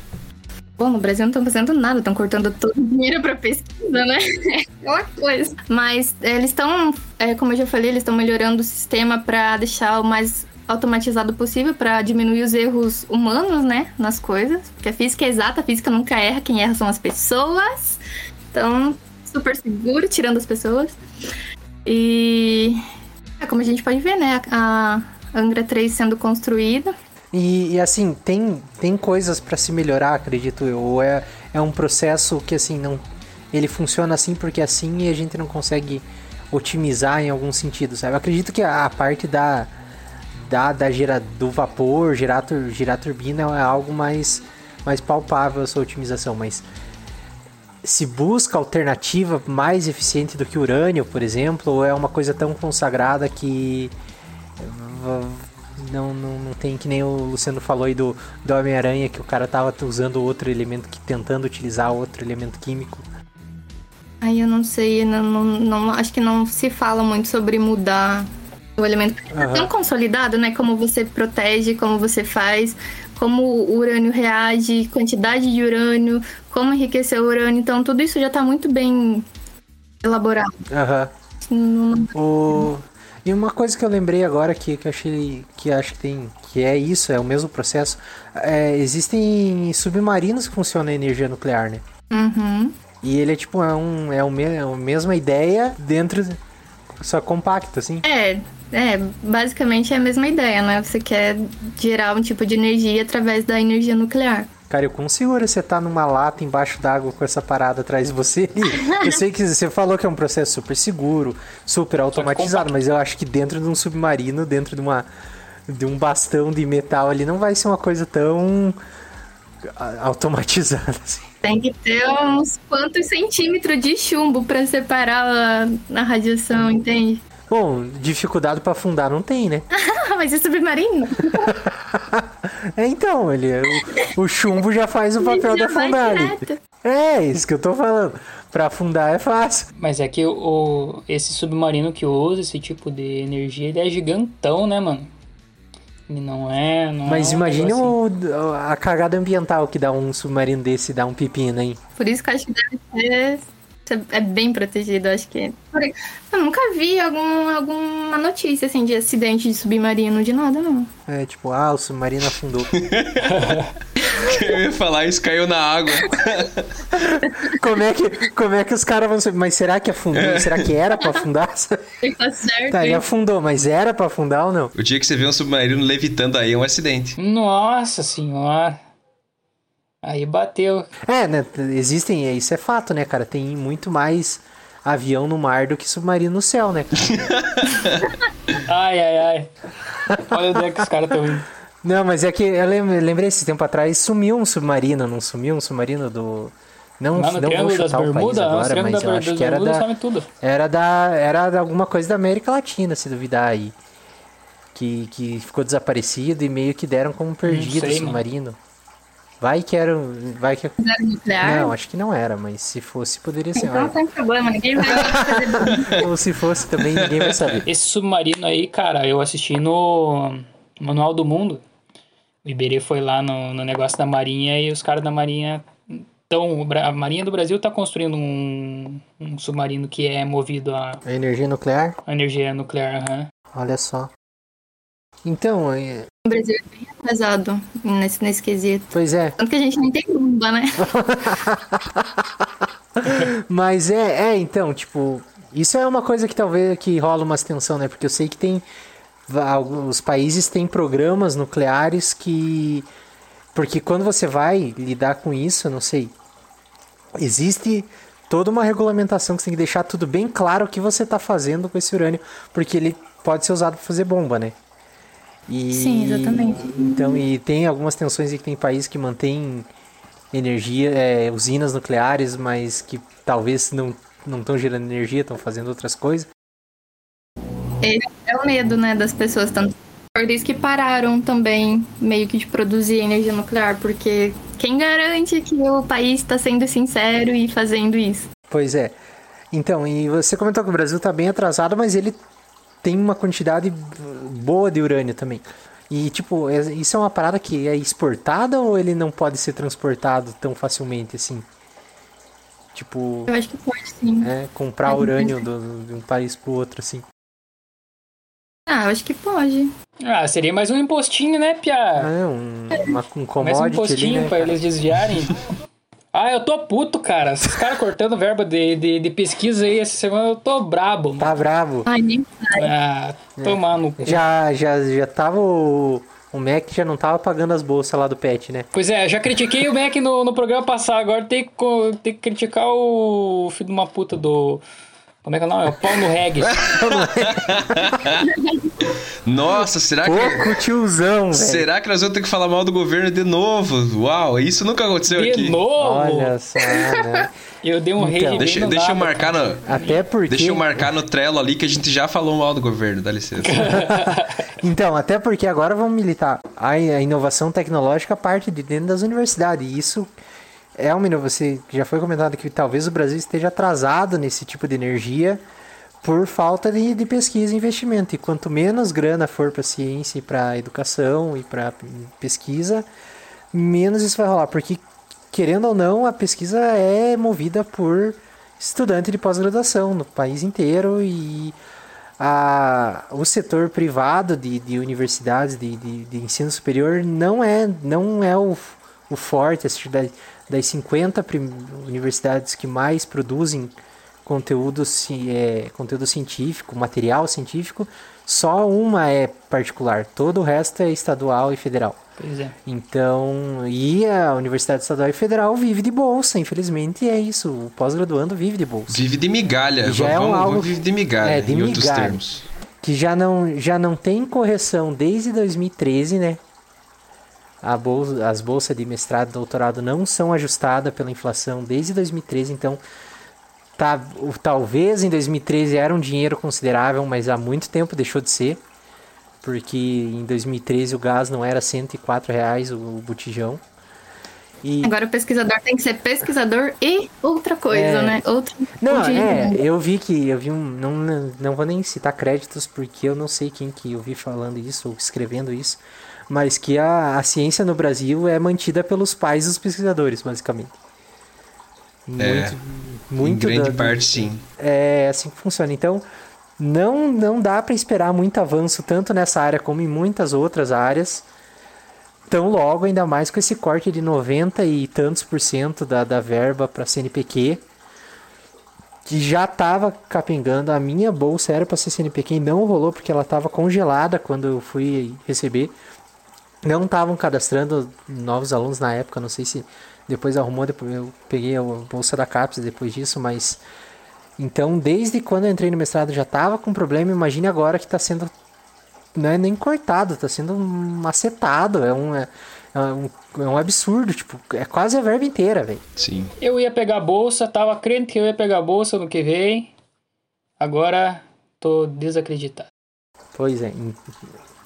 Bom, no Brasil não estão fazendo nada, estão cortando todo o dinheiro pra pesquisa, né? [laughs] É uma coisa. Mas é, eles estão, é, como eu já falei, eles estão melhorando o sistema pra deixar o mais automatizado possível, pra diminuir os erros humanos, né? Nas coisas. Porque a física é exata, a física nunca erra, quem erra são as pessoas. Então, super seguro, tirando as pessoas. E. É, como a gente pode ver, né? A Angra 3 sendo construída. E, e, assim, tem, tem coisas para se melhorar, acredito eu. Ou é, é um processo que assim não. Ele funciona assim porque assim e a gente não consegue otimizar em algum sentido, sabe? Eu acredito que a, a parte da, da, da do vapor, gerar, tur- girar turbina é algo mais, mais palpável a sua otimização, mas se busca alternativa mais eficiente do que urânio, por exemplo, ou é uma coisa tão consagrada que não, não, não tem que nem o Luciano falou aí do, do Homem-Aranha, que o cara tava usando outro elemento, que tentando utilizar outro elemento químico. Aí eu não sei, não, não, não- acho que não se fala muito sobre mudar o elemento. porque Tá tão consolidado, né? Como você protege, como você faz, como o urânio reage, quantidade de urânio, como enriquecer o urânio. Então, tudo isso já tá muito bem elaborado. Aham. Não- O... E uma coisa que eu lembrei agora que, que achei que acho que tem que é isso, é o mesmo processo. É, existem submarinos que funcionam a energia nuclear, né? Uhum. E ele é tipo é um é, me, é a mesma ideia dentro de- só compacto assim. É, é, basicamente é a mesma ideia, né? Você quer gerar um tipo de energia através da energia nuclear. Cara, eu com segura você tá numa lata embaixo d'água com essa parada atrás de você. [laughs] eu sei que você falou que é um processo super seguro, super automatizado, mas eu acho que dentro de um submarino, dentro de uma de um bastão de metal ali, não vai ser uma coisa tão automatizada assim. Tem que ter uns quantos centímetros de chumbo pra separar a, a radiação, entende? Bom, dificuldade pra afundar não tem, né? Ah, [laughs] mas é submarino? [laughs] É, então, ele o, o chumbo já faz o papel vai afundar. É, isso que eu tô falando. Pra afundar é fácil. Mas é que o, o- esse submarino que usa esse tipo de energia, ele é gigantão, né, mano? Ele não é. Não Mas é um imagine negocinho. o- a cagada ambiental que dá um submarino desse dar um pepino, hein? Por isso que eu acho que deve ser. É bem protegido, acho que. Eu nunca vi algum, alguma notícia assim de acidente de submarino, de nada, não. É tipo, ah, o submarino afundou. [laughs] Eu ia falar, isso caiu na água. como, é que, como é que os caras vão saber? Mas será que afundou? Será que era pra afundar? [laughs] Tá certo. tá, ele afundou, mas era pra afundar ou não? O dia que você vê um submarino levitando aí é um acidente. Nossa senhora. Aí bateu. É, né? Existem, isso é fato, né, cara? Tem muito mais avião no mar do que submarino no céu, né? [laughs] Ai, ai, ai. Olha onde é que os caras estão indo. Não, mas é que eu lem- lembrei esse tempo atrás, sumiu um submarino, não sumiu um submarino do, Não, não vou chutar o país agora, mas eu acho que era da, era da era da alguma coisa da América Latina, se duvidar aí. Que, que ficou desaparecido e meio que deram como perdido sei, o submarino. Vai que era. Vai que. Nuclear. Não, acho que não era, mas se fosse, poderia ser. Então não tem problema, ninguém vai fazer [laughs] Ou se fosse também, ninguém vai saber. Esse submarino aí, cara, eu assisti no Manual do Mundo. O Iberê foi lá no, no negócio da Marinha e os caras da Marinha. Então, a Marinha do Brasil tá construindo um, um submarino que é movido a, A energia nuclear, a energia nuclear. aham. olha só. Então, é, O Brasil é bem atrasado nesse, nesse quesito. pois é. Tanto que a gente nem tem bomba, né? [laughs] Mas é, é, então, tipo, isso é uma coisa que talvez que rola uma tensão, né? Porque eu sei que tem alguns países têm programas nucleares que porque quando você vai lidar com isso, eu não sei, existe toda uma regulamentação que você tem que deixar tudo bem claro o que você está fazendo com esse urânio, porque ele pode ser usado para fazer bomba, né? E, Sim, exatamente. Então, e tem algumas tensões que tem países que mantêm energia, é, usinas nucleares, mas que talvez não não estão gerando energia, estão fazendo outras coisas. É o medo, né, das pessoas. Tanto por isso que pararam também meio que de produzir energia nuclear, porque quem garante que o país está sendo sincero e fazendo isso? Pois é. Então, e você comentou que o Brasil está bem atrasado, mas ele tem uma quantidade boa de urânio também. E, tipo, é- isso é uma parada que é exportada ou ele não pode ser transportado tão facilmente assim? Tipo, Eu acho que pode sim. é, comprar Pode urânio do- de um país pro outro, assim. Ah, eu acho que pode. Ah, seria mais um impostinho, né, Pia? É, um, uma, um mais um commodity ali, impostinho né? pra cara? eles desviarem. [laughs] Ah, eu tô puto, cara. Esses caras [laughs] cortando verba de, de, de pesquisa aí essa semana, eu tô brabo. mano. Tá bravo. Ai, nem Ah, tomar no cu. Já, já, já tava o... O Mac já não tava pagando as bolsas lá do pet, né? Pois é, já critiquei o Mac no, no programa passado, agora tem que, tem que criticar o filho de uma puta do. Como é que é o nome? É o pau no reggae. [laughs] Nossa, será que. Pouco tiozão, velho. Será que nós vamos ter que falar mal do governo de novo? Uau, isso nunca aconteceu De aqui. novo! Olha só, né? [laughs] Eu dei um Então. rage Deixa, bem no deixa eu marcar no. Até porque... Deixa eu marcar no Trello ali que a gente já falou mal do governo, dá licença. [laughs] Então, até porque agora vamos militar. A, a inovação tecnológica parte de dentro das universidades. E isso é uma inovação. Já foi comentado que talvez o Brasil esteja atrasado nesse tipo de energia por falta de, de pesquisa e investimento. E quanto menos grana for para ciência e para educação e para pesquisa, menos isso vai rolar. Porque, querendo ou não, a pesquisa é movida por estudante de pós-graduação no país inteiro e a, o setor privado de, de universidades de, de, de ensino superior não é, não é o, o forte. Das, das 50 prim- universidades que mais produzem conteúdo, é, conteúdo científico, material científico, só uma é particular. Todo o resto é estadual e federal. Pois é. Então, e a Universidade Estadual e Federal vive de bolsa, infelizmente é isso. O pós-graduando vive de bolsa. Vive de migalha. Já é um algo- vive de migalha, é, de em outros migalha. termos. que já não, já não tem correção desde 2013, né? A bolsa, as bolsas de mestrado e doutorado não são ajustadas pela inflação desde 2013, então tá, talvez em 2013 era um dinheiro considerável, mas há muito tempo deixou de ser, porque em 2013 o gás não era 104 reais o, o botijão. E, Agora o pesquisador tem que ser pesquisador e outra coisa, É. né? Outra. Não, é, eu vi que eu vi um. Não, não, não vou nem citar créditos porque eu não sei quem que eu vi falando isso ou escrevendo isso, mas que a, a ciência no Brasil é mantida pelos pais dos pesquisadores, basicamente. É, muito em grande da- parte, sim. É assim que funciona. Então, não, não dá para esperar muito avanço tanto nessa área como em muitas outras áreas. Tão logo, ainda mais com esse corte de 90 e tantos por cento da, da verba para CNPq, que já estava capengando. A minha bolsa era para ser CNPq e não rolou porque ela estava congelada quando eu fui receber. Não estavam cadastrando novos alunos na época, não sei se depois arrumou, depois eu peguei a bolsa da CAPES depois disso, mas então desde quando eu entrei no mestrado já estava com problema, imagine agora que está sendo não é nem cortado, está sendo macetado, é um, é, É um, é um absurdo, tipo, é quase a verba inteira, velho. Sim. Eu ia pegar a bolsa, tava crendo que eu ia pegar a bolsa no que vem. Agora tô desacreditado. Pois é.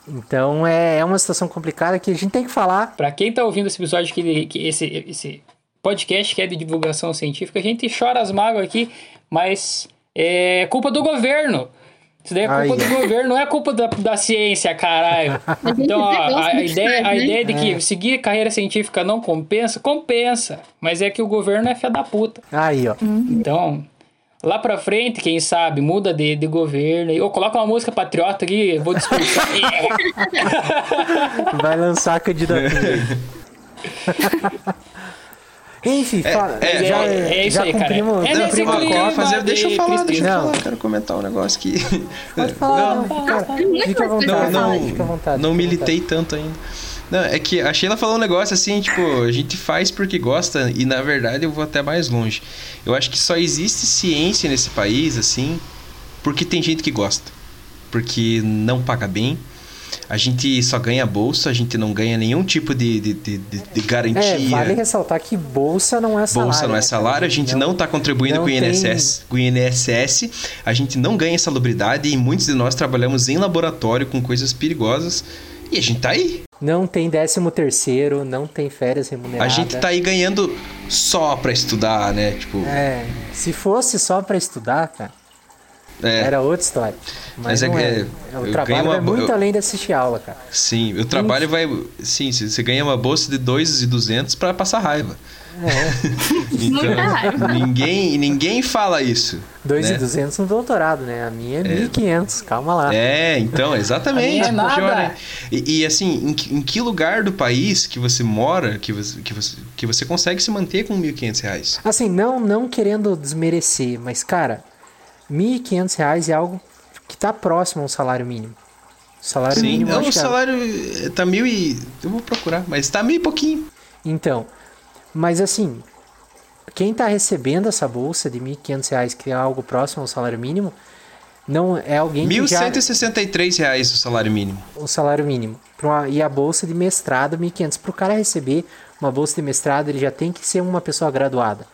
En- Então é, é uma situação complicada que a gente tem que falar. Pra quem tá ouvindo esse episódio, que, que esse, esse podcast que é de divulgação científica, a gente chora as mágoas aqui, mas é culpa do governo. Isso daí é culpa Aí, do governo, não é culpa da, da ciência, caralho. [laughs] Então, ó, a, a de ideia, a né? ideia de que seguir carreira científica não compensa, compensa. Mas é que o governo é fé da puta. Aí, ó. Então, lá pra frente, quem sabe, muda de, de governo. Ou coloca uma música patriota aqui, eu vou discursar. [laughs] Vai lançar a candidatura aí. Enfim, fala, é, já, é- é isso já aí, cara. cumprimos, É nesse cumprimos a clima. cota. Quer fazer, deixa eu de falar, deixa eu Não. falar, quero comentar um negócio que. Pode falar, Não, cara. Fica à Não, vontade. não, fica à vontade. não fica à militei tanto ainda. Não, é que a Sheila falou um negócio assim, tipo, a gente faz porque gosta e na verdade eu vou até mais longe. Eu acho que só existe ciência nesse país, assim, porque tem gente que gosta. Porque não paga bem. A gente só ganha bolsa, a gente não ganha nenhum tipo de, de, de, de- garantia. É, vale ressaltar que bolsa não é salário. Bolsa não é né, salário, a gente não está contribuindo com o tem- INSS, com o INSS, a gente não ganha salubridade e muitos de nós trabalhamos em laboratório com coisas perigosas e a gente tá aí. Não tem décimo terceiro, não tem férias remuneradas. A gente tá aí ganhando só pra estudar, né? Tipo, É, se fosse só pra estudar, cara, é, era outra história. Mas, Mas é é. é, O trabalho uma vai muito eu- além de assistir aula, cara. sim, o trabalho vai, sim, você você ganha uma bolsa de 2,200 pra passar raiva. [laughs] Raiva. Então, ninguém, ninguém fala isso. Dois né? e duzentos no doutorado, né? A minha é 1.500, calma lá. É, então, exatamente. A minha é nada. olha. E, e, assim, em, que- em que lugar do país que você mora que você, que você, que você consegue se manter com 1.500 reais? Assim, não, não querendo desmerecer, mas, cara, 1.500 reais é algo que tá próximo ao salário mínimo. O salário Sim, mínimo, não, acho o é- salário eh, tá mil e... Eu vou procurar, mas tá mil e pouquinho. Então, mas assim, quem tá recebendo essa bolsa de 1.500 reais, que é algo próximo ao salário mínimo, não é alguém que já... 1.163 reais o salário mínimo. o salário mínimo. Uma- e a bolsa de mestrado, 1.500. Para o cara receber uma bolsa de mestrado, ele já tem que ser uma pessoa graduada.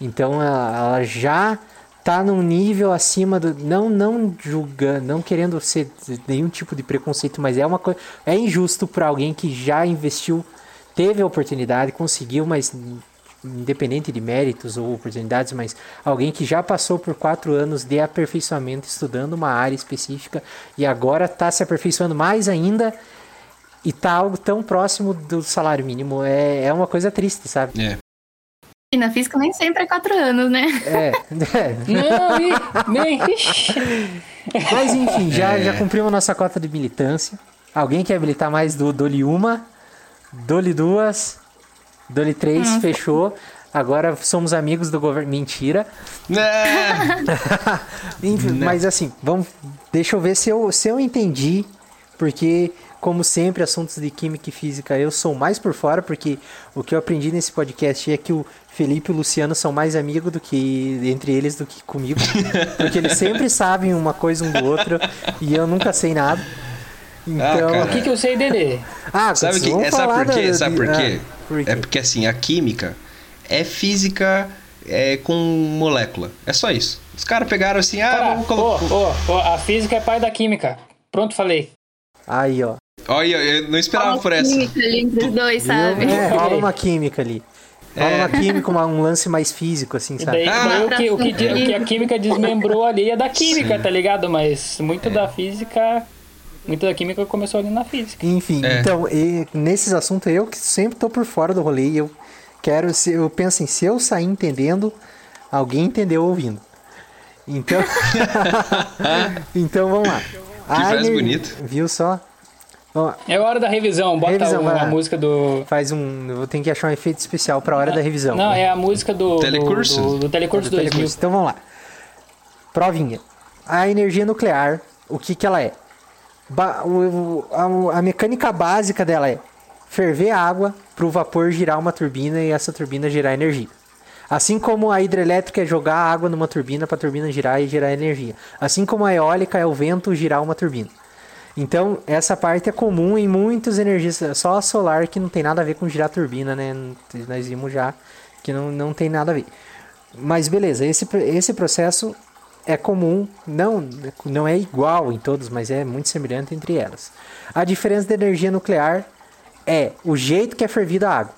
Então ela, ela já tá num nível acima do. Não, não julgando, não querendo ser nenhum tipo de preconceito, mas é uma coisa. É injusto para alguém que já investiu, teve a oportunidade, conseguiu, mas independente de méritos ou oportunidades, mas alguém que já passou por quatro anos de aperfeiçoamento estudando uma área específica e agora está se aperfeiçoando mais ainda e tá algo tão próximo do salário mínimo é, é uma coisa triste, sabe? É. E na física nem sempre é quatro anos, né? É, é. [laughs] Não, nem. [laughs] Mas enfim, já, já cumprimos nossa cota de militância. Alguém quer habilitar mais do Dole Dole duas, Dole três, fechou. Agora somos amigos do governo. Mentira. É. [laughs] Enfim, mas assim, vamos, deixa eu ver se eu, se eu entendi, porque, como sempre, assuntos de química e física eu sou mais por fora, porque o que eu aprendi nesse podcast é que o Felipe e o Luciano são mais amigos do que entre eles do que comigo, porque eles sempre sabem uma coisa um do outro e eu nunca sei nada. Então, cara. O que, que eu sei dele? ah, Sabe, que, vamos é, sabe por quê? da- Sabe por quê? ah, por quê? É porque assim, a química é física é, com molécula. É só isso. Os caras pegaram assim, ah, Cara, vamos colocar. ô, ô, ô, a física é pai da química. Pronto, falei. Aí, ó. Olha, eu não esperava por essa. Química ali entre os dois, sabe? É, rola uma química ali. Rola É. uma química, uma- um lance mais físico, assim, sabe? daí, Ah, daí o, que, o, que, o que a química desmembrou ali é da química, Sim. tá ligado? Mas muito da física. Muito da química começou ali na física. Enfim, É. então, e nesses assuntos eu que sempre tô por fora do rolê e eu quero, se eu penso em se eu sair entendendo, alguém entendeu ouvindo. Então, [laughs] então vamos lá. Frase ener- bonita. Viu só? É hora da revisão, bota Revisão, a música do. Faz um, eu vou ter que achar um efeito especial para a hora da revisão. Não, é a música do. Telecurso? Do, do, do Telecurso Do 2000. telecurso. Então vamos lá. Provinha. A energia nuclear, o que que ela é? A, a mecânica básica dela é ferver água para o vapor girar uma turbina e essa turbina gerar energia. Assim como a hidrelétrica é jogar água numa turbina para a turbina girar e gerar energia. Assim como a eólica é o vento girar uma turbina. Então, essa parte é comum em muitas energias, só a solar que não tem nada a ver com girar turbina, né? Nós vimos já que não, não tem nada a ver. Mas beleza, esse, esse processo é comum, não, não é igual em todos, mas é muito semelhante entre elas. A diferença da energia nuclear é o jeito que é fervida a água.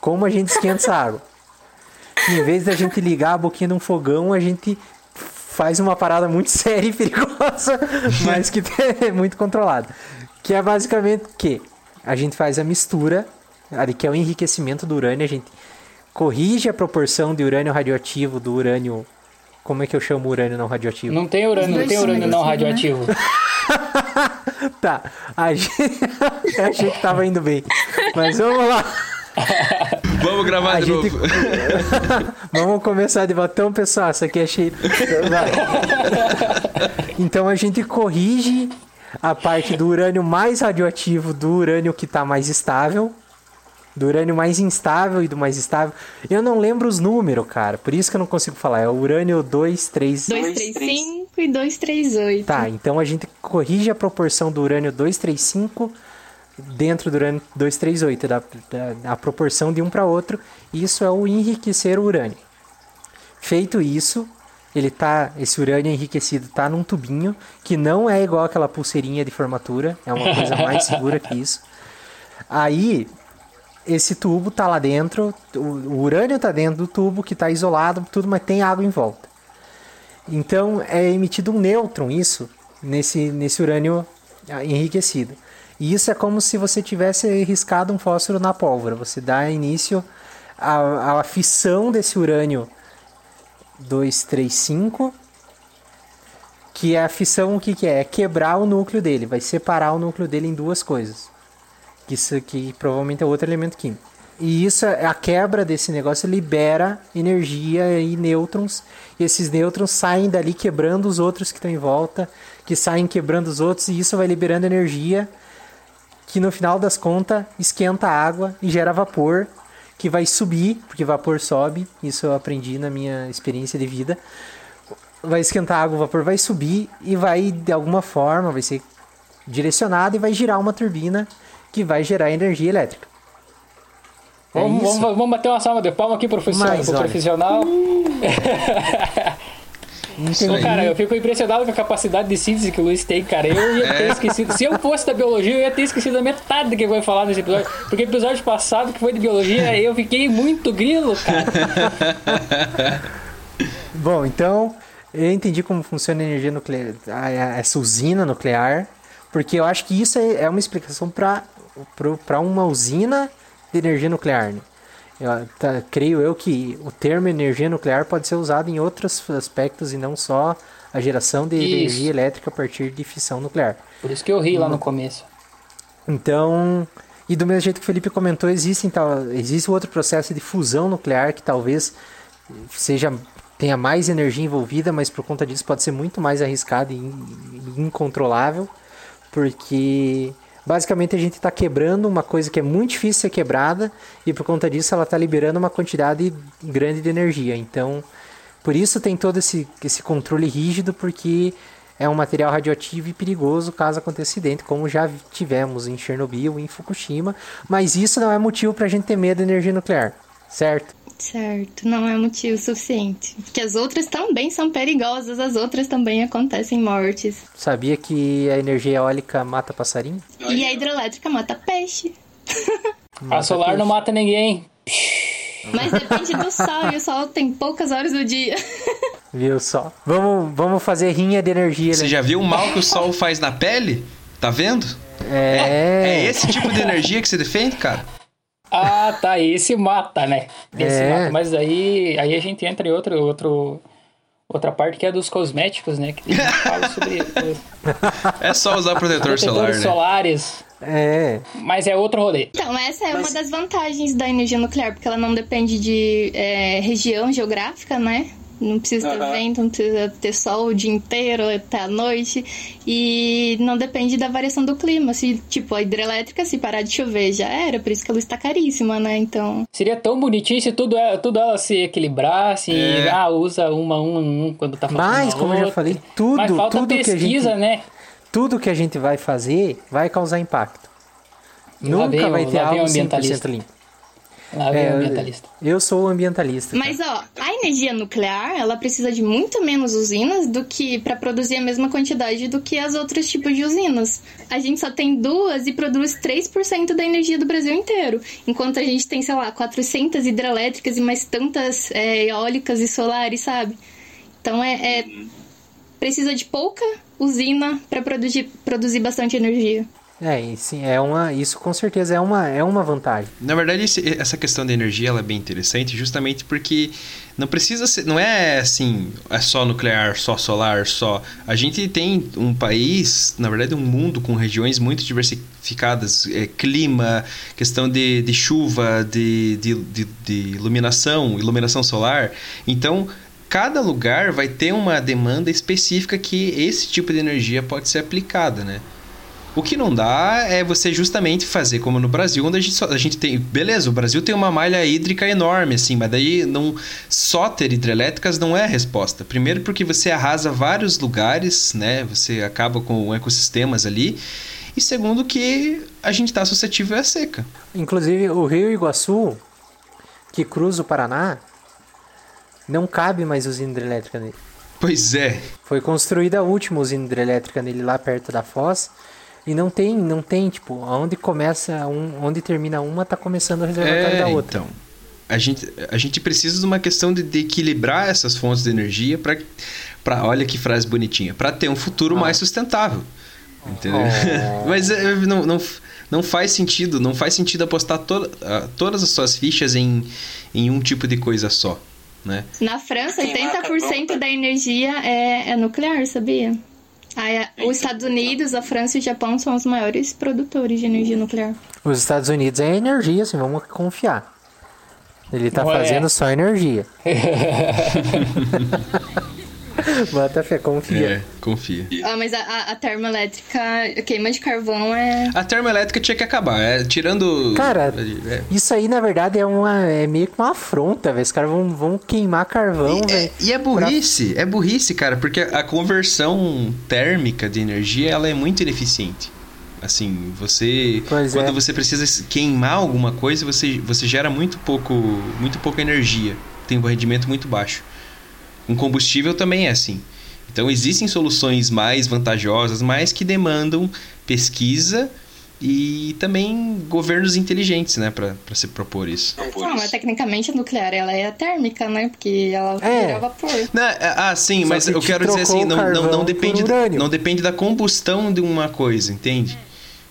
Como a gente esquenta essa água. Em vez da gente ligar a boquinha de um fogão, a gente faz uma parada muito [laughs] séria e perigosa, mas que é muito controlada. Que é basicamente que a gente faz a mistura, ali que é o enriquecimento do urânio, a gente corrige a proporção de urânio radioativo do urânio. Como é que eu chamo urânio não radioativo? Não tem urânio, não tem urânio não radioativo. Né? [laughs] tá, a gente... [laughs] eu achei que tava indo bem. Mas vamos lá. Vamos gravar a de gente... novo. [laughs] Vamos começar de botão, pessoal. Isso aqui achei. então a gente corrige a parte do urânio mais radioativo do urânio que está mais estável. Do urânio mais instável e do mais estável. Eu não lembro os números, cara. Por isso que eu não consigo falar. É o urânio 2, 3... 235 e 238. Tá, então a gente corrige a proporção do urânio 235 dentro do urânio 238, da, da, a proporção de um para outro. Isso é o enriquecer o urânio. Feito isso, ele tá, esse urânio enriquecido está num tubinho que não é igual aquela pulseirinha de formatura, é uma coisa mais [laughs] segura que isso. Aí esse tubo tá lá dentro, o, urânio tá dentro do tubo que está isolado, tudo, mas tem água em volta. Então é emitido um nêutron isso nesse nesse urânio enriquecido. E isso é como se você tivesse riscado um fósforo na pólvora. Você dá início à, à fissão desse urânio 235, que é a fissão, o que, que é? É quebrar o núcleo dele, vai separar o núcleo dele em duas coisas. Que isso aqui provavelmente é outro elemento químico. E isso, a quebra desse negócio libera energia e nêutrons. E esses nêutrons saem dali quebrando os outros que estão em volta, que saem quebrando os outros, e isso vai liberando energia que no final das contas esquenta a água e gera vapor que vai subir, porque vapor sobe, isso eu aprendi na minha experiência de vida. Vai esquentar a água, o vapor vai subir e vai de alguma forma, vai ser direcionado e vai girar uma turbina que vai gerar energia elétrica. É vamos, vamos, vamos, bater uma salva de palma aqui, profissional. [laughs] Mas, profissional. Então, cara, eu fico impressionado com a capacidade de síntese que o Luiz tem, cara. Eu ia ter é. esquecido. Se eu fosse da biologia, eu ia ter esquecido a metade do que vai falar nesse episódio. Porque episódio passado, que foi de biologia, [laughs] eu fiquei muito grilo, cara. [laughs] Bom, então, eu entendi como funciona a energia nuclear, essa usina nuclear, porque eu acho que isso é, é uma explicação para uma usina de energia nuclear. Né? Eu, tá, creio eu que o termo energia nuclear pode ser usado em outros aspectos e não só a geração de isso. energia elétrica a partir de fissão nuclear. Por isso que eu ri lá no começo. Então, e do mesmo jeito que o Felipe comentou, existe, então, existe outro processo de fusão nuclear que talvez seja tenha mais energia envolvida, mas por conta disso pode ser muito mais arriscado e incontrolável, porque Basicamente a gente está quebrando uma coisa que é muito difícil ser quebrada e por conta disso ela está liberando uma quantidade grande de energia. Então, por isso tem todo esse, esse controle rígido, porque é um material radioativo e perigoso caso aconteça acidente, como já tivemos em Chernobyl e em Fukushima. Mas isso não é motivo para a gente ter medo da energia nuclear, certo? Certo, não é motivo suficiente. Porque as outras também são perigosas, as outras também acontecem mortes. Sabia que a energia eólica mata passarinho? E a hidrelétrica mata peixe. [laughs] Mata a solar peixe. não mata ninguém. Mas depende do sol, e o sol tem poucas horas do dia. [laughs] Viu só? Vamos, vamos fazer rinha de energia. Você né? já viu o mal que o sol faz na pele? Tá vendo? É. É esse tipo de energia que você defende, cara? Ah, tá. Esse mata, né? Esse é. mata. Mas aí, aí a gente entra em outro, outro, outra parte que é dos cosméticos, né? Que a gente fala sobre. é só usar protetor solar, né? solares. É. Mas é outro rolê. Então, essa é Mas... uma das vantagens da energia nuclear, porque ela não depende de é, região geográfica, né? Não precisa ter uhum. vento, não precisa ter sol o dia inteiro, até a noite. E não depende da variação do clima. Se, tipo, a hidrelétrica, se parar de chover, já era. Por isso que a luz tá caríssima, né? Então. Seria tão bonitinho se tudo, é, tudo ela se equilibrasse. É. Ah, usa uma, um, um quando tá faltando. Mas, como outra. eu já falei, tudo. Mas falta tudo pesquisa, que a gente... né? tudo que a gente vai fazer vai causar impacto. E lá Nunca vai ter algo 100% ambientalista. limpo. Lá vem É, o ambientalista. Eu sou o ambientalista. Mas ó, a energia nuclear, ela precisa de muito menos usinas do que para produzir a mesma quantidade do que as outros tipos de usinas. A gente só tem duas e produz 3% da energia do Brasil inteiro, enquanto a gente tem, sei lá, 400 hidrelétricas e mais tantas é, eólicas e solares, sabe? Então é, é- precisa de pouca usina para produzir, produzir bastante energia. É, sim, é uma, isso com certeza é uma, é uma vantagem. Na verdade, esse- essa questão da energia ela é bem interessante, justamente porque não precisa ser, não é assim, é só nuclear, só solar, só. A gente tem um país, na verdade, um mundo com regiões muito diversificadas, é, clima, questão de, de chuva, de, de, de, de iluminação, iluminação solar. Então, cada lugar vai ter uma demanda específica que esse tipo de energia pode ser aplicada, né? O que não dá é você justamente fazer como no Brasil, onde a gente, só, a gente tem. Beleza, o Brasil tem uma malha hídrica enorme, assim, mas daí não, só ter hidrelétricas não é a resposta. Primeiro, porque você arrasa vários lugares, né? Você acaba com ecossistemas ali. E segundo, que a gente está suscetível à seca. Inclusive, o Rio Iguaçu, que cruza o Paraná, não cabe mais usina hidrelétrica nele. Pois é. Foi construída a última usina hidrelétrica nele lá perto da Foz. E não tem, não tem, tipo, onde começa um, onde termina uma, tá começando o reservatório É, da outra. então. A gente, a gente precisa de uma questão de, de equilibrar essas fontes de energia para para olha que frase bonitinha, para ter um futuro mais sustentável. Entendeu? Oh. [laughs] Mas é, não, não, não faz sentido, não faz sentido apostar to, ah, todas as suas fichas em, em um tipo de coisa só, né? Na França, Queimar 80% carvão, da energia é, é nuclear, sabia? A- os Estados Unidos, a França e o Japão são os maiores produtores de energia nuclear. Os Estados Unidos é energia, assim, vamos confiar. Ele tá Não é. fazendo só energia. [laughs] Bota fé, confia. É, confia. Ah, mas a, a, a termoelétrica, a queima de carvão é. A termoelétrica tinha que acabar, é, tirando. Cara, é, isso aí na verdade é uma é meio que uma afronta, velho. Os caras vão, vão queimar carvão, E é, velho. e é burrice, é burrice, cara, porque a conversão térmica de energia ela é muito ineficiente. Assim, você Pois quando é. você precisa queimar alguma coisa, você, você gera muito pouco, muito pouca energia, tem um rendimento muito baixo. Um combustível também é assim. Então existem soluções mais vantajosas, mas que demandam pesquisa e também governos inteligentes, né, para se propor isso. Não, mas tecnicamente a nuclear ela é térmica, né? Porque ela É. vira vapor. Não, é- ah, sim, Só mas que eu quero dizer assim, o não, não, não depende, não depende da combustão de uma coisa, entende?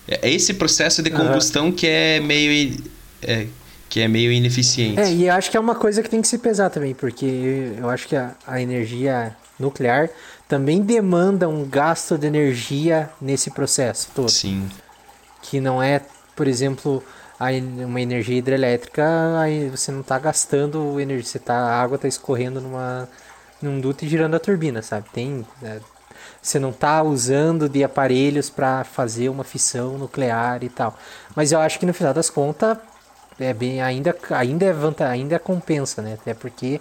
É esse processo de combustão que é meio é, que é meio ineficiente. É, e eu acho que é uma coisa que tem que se pesar também, porque eu acho que a, a energia nuclear também demanda um gasto de energia nesse processo todo. Sim. Que não é, por exemplo, a uma energia hidrelétrica, aí você não está gastando energia, você tá, a água está escorrendo numa, num duto e girando a turbina, sabe? Tem, né, você não está usando de aparelhos para fazer uma fissão nuclear e tal. Mas eu acho que no final das contas é bem ainda ainda é vanta, ainda compensa, né? Até porque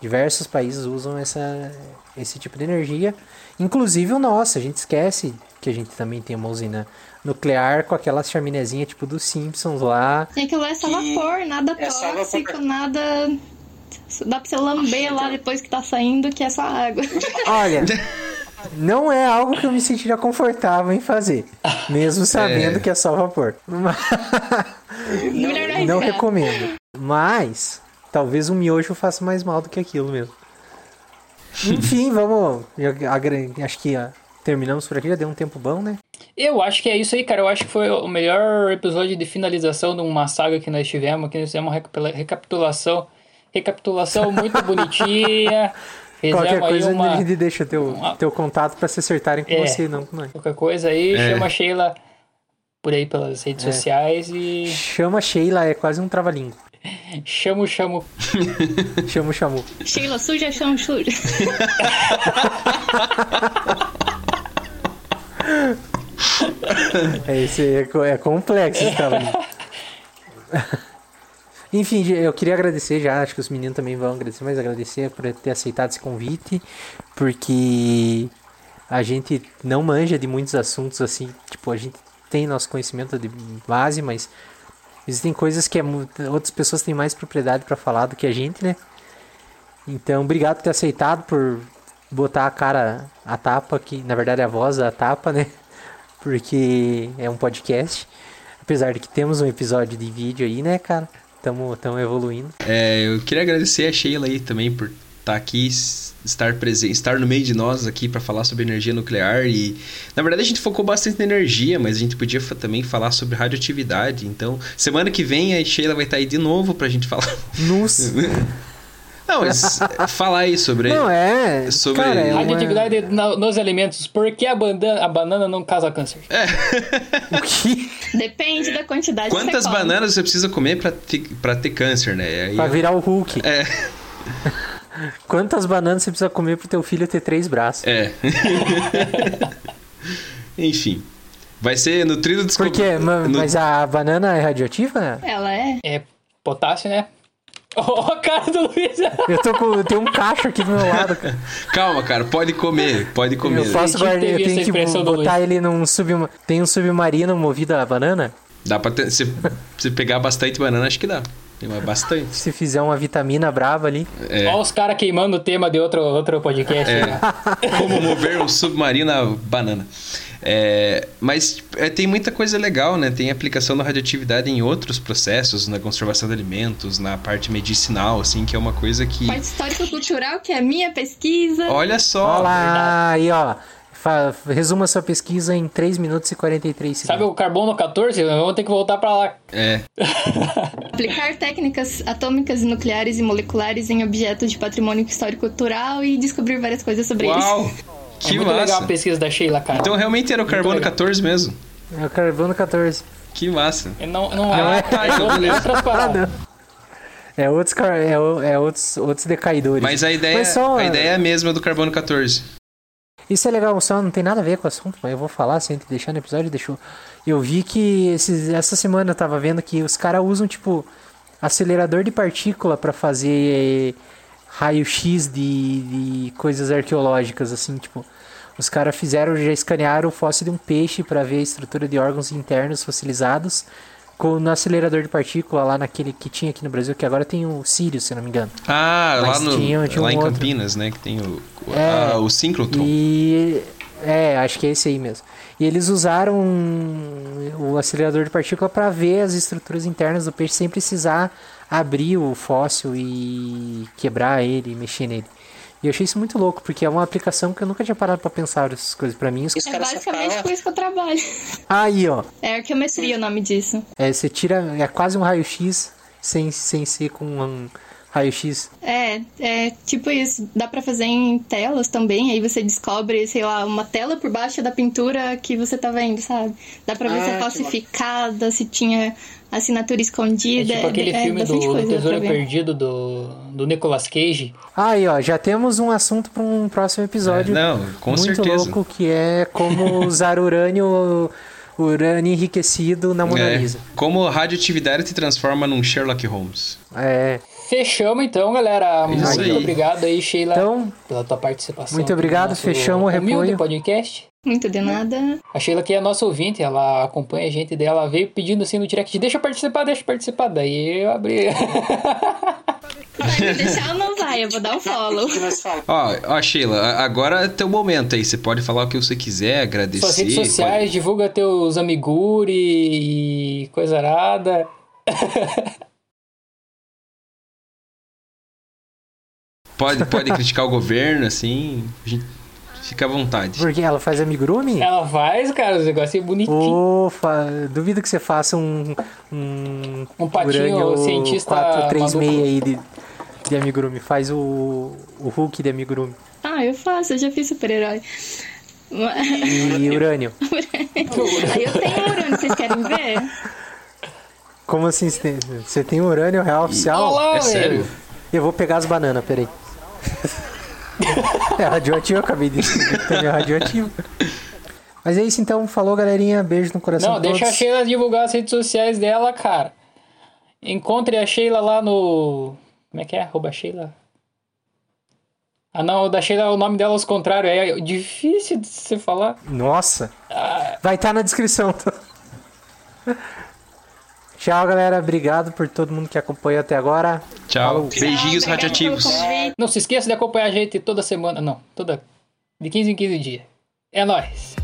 diversos países usam essa esse tipo de energia, inclusive o nosso. A gente esquece que a gente também tem uma usina nuclear com aquelas chaminézinhas tipo dos Simpsons lá. E aquilo é só Que vapor, nada é tóxico, vapor. nada. Dá pra você lamber lá depois que tá saindo, que é só água. Olha, [laughs] não é algo que eu me sentiria confortável em fazer, mesmo sabendo É. que é só vapor. Não arriscar. recomendo. Mas talvez um miojo faça mais mal do que aquilo mesmo. Enfim, vamos. Acho que ó, terminamos por aqui, já deu um tempo bom, né? Eu acho que é isso aí, cara. Eu acho que foi o melhor episódio de finalização de uma saga que nós tivemos. Aqui nós fizemos uma recapitula- recapitulação. Recapitulação muito bonitinha. [laughs] Qualquer Fizemos aí coisa uma. ele deixa teu, uma- teu contato pra se acertarem com É. você, não com nós. Qualquer coisa aí, É. chama a Sheila por aí pelas redes É. sociais e Chama Sheila, é quase um trava-língua. [laughs] chamo, chamo. [laughs] Chama o Chamu. Sheila, suja, chão, suja. [laughs] É, esse é, é complexo esse trava-língua. Enfim, eu queria agradecer já, acho que os meninos também vão agradecer, mas agradecer por ter aceitado esse convite, porque a gente não manja de muitos assuntos assim, tipo, a gente tem nosso conhecimento de base, mas existem coisas que é outras pessoas têm mais propriedade para falar do que a gente, né? Então, obrigado por ter aceitado, por botar a cara a tapa, que na verdade é a voz a tapa, né? Porque é um podcast. Apesar de que temos um episódio de vídeo aí, né, cara? Tamo, tamo evoluindo. É, eu queria agradecer a Sheila aí também por estar aqui, s- estar presente, estar no meio de nós aqui para falar sobre energia nuclear e na verdade a gente focou bastante na energia, mas a gente podia também falar sobre radioatividade. Então, semana que vem a Sheila vai estar aí de novo pra gente falar. Nos... [laughs] Não, mas falar aí sobre Não, é. Sobre- Cara, é uma... Radioatividade nos alimentos. Por que a banana, a banana não causa câncer? O que? Depende da quantidade que quantas você come. bananas você precisa comer pra ter, pra ter câncer, né? Aí Pra eu- virar o Hulk. É, Quantas bananas você precisa comer pro teu filho ter três braços? é. Enfim. Vai ser nutrido Por quê? Ma- no- Mas a banana é radioativa? Ela é? É potássio, né? Ó, a cara do Luiz. Eu tô com. Eu tenho um cacho aqui do meu lado, cara. Calma, cara, pode comer, pode comer. Eu guardar. ter Eu tenho a que botar ele num submarino. Tem um submarino movido a banana? Dá pra ter, se você pegar bastante banana, acho que dá. Tem bastante. Se fizer uma vitamina brava ali. É. Ó os caras queimando o tema de outro, outro podcast. É. né? Como mover um submarino a banana. É, mas é, tem muita coisa legal, né? Tem aplicação da radioatividade em outros processos, na conservação de alimentos, na parte medicinal, assim, que é uma coisa que. Parte histórico-cultural, que é a minha pesquisa. Olha só! Olha lá, aí ó. Resuma sua pesquisa em 3 minutos e 43 segundos. Sabe o carbono 14? Vamos ter que voltar pra lá. É. [laughs] Aplicar técnicas atômicas, nucleares e moleculares em objetos de patrimônio histórico-cultural e descobrir várias coisas sobre Uau! [laughs] É Que muito legal massa! a pesquisa da Sheila, cara. Então realmente era o carbono legal. 14 mesmo. É o carbono 14. Que massa. É, Não, não, Ah, é, tá, é, é outras paradas. É outros, é, é outros, outros decaidores. Mas a ideia, Mas só- a ideia é a mesma do carbono 14. Isso é legal, só não tem nada a ver com o assunto, mas eu vou falar, se a gente deixar no episódio, deixou. Eu vi que esses, essa semana eu tava vendo que os caras usam, tipo, acelerador de partícula pra fazer raio-x de, de coisas arqueológicas, assim, tipo. Os caras fizeram, já escanearam o fóssil de um peixe pra ver a estrutura de órgãos internos fossilizados com, no acelerador de partícula lá naquele que tinha aqui no Brasil, que agora tem o Sirius, se não me engano. Ah, lá, Mas no, tinha- tinha lá um em outro. Campinas, né? Que tem o, É. ah, o síncrotron. E é, acho que é esse aí mesmo. E eles usaram o acelerador de partícula para ver as estruturas internas do peixe sem precisar abrir o fóssil e quebrar ele, e mexer nele. E eu achei isso muito louco, porque é uma aplicação que eu nunca tinha parado para pensar essas coisas para mim. os- É basicamente com isso que eu trabalho. Aí, ó, É arqueometria o nome disso. é, você tira, é quase um raio-x sem, sem ser com um raio-x. É, é tipo isso. Dá pra fazer em telas também. Aí você descobre, sei lá, uma tela por baixo da pintura que você tá vendo, sabe? Dá pra ver Ah, se é falsificada, se tinha assinatura É escondida. tipo aquele filme do, do dá Tesouro. Perdido do, do Nicolas Cage. Aí, ó, já temos um assunto para um próximo episódio. É, não, com muito certeza. louco que é como [laughs] usar urânio urânio enriquecido na Mona É, Lisa. como a radioatividade te transforma num Sherlock Holmes. É. Fechamos então, galera. Isso muito aí. obrigado aí, Sheila, Então, pela tua participação. muito no obrigado, fechamos o repolho. podcast. Muito de nada. A Sheila que é nossa ouvinte, ela acompanha a gente dela, veio pedindo assim no direct, deixa eu participar, deixa eu participar. Daí eu abri. Vai me deixar ou não vai? Eu vou dar um follow. [laughs] Ó, ó, Sheila, agora é teu momento aí. Você pode falar o que você quiser, agradecer. Suas redes sociais, divulga teus amiguri e coisa arada. Pode, pode, pode criticar o governo, assim. Fica à vontade. porque ela faz amigurumi? Ela faz, cara, os negócios bonitinhos. Ofa, duvido que você faça um. Um, Um patinho cientista 436 maluco. aí de, de amigurumi. Faz o, o Hulk de amigurumi. Ah, eu faço, eu já fiz super-herói. E urânio. Aí [laughs] eu tenho urânio, vocês querem ver? Como assim? Você tem, urânio real oficial? Olá, É sério? Eu vou pegar as bananas, peraí. É radioativo, eu acabei de descobrir que é radioativo. Mas é isso então, falou galerinha, beijo no coração Não, de deixa a todos. Sheila divulgar as redes sociais dela, cara. Encontre a Sheila lá no. Como é que é? Arroba Sheila. Ah, não, da Sheila, o nome dela é ao contrário. É difícil de você falar. Nossa. Vai estar na descrição. Tchau, galera. Obrigado por todo mundo que acompanhou até agora. Tchau. Falou. Beijinhos radioativos. Não se esqueça de acompanhar a gente toda semana. Não, toda. De 15 em 15 dias. É nóis.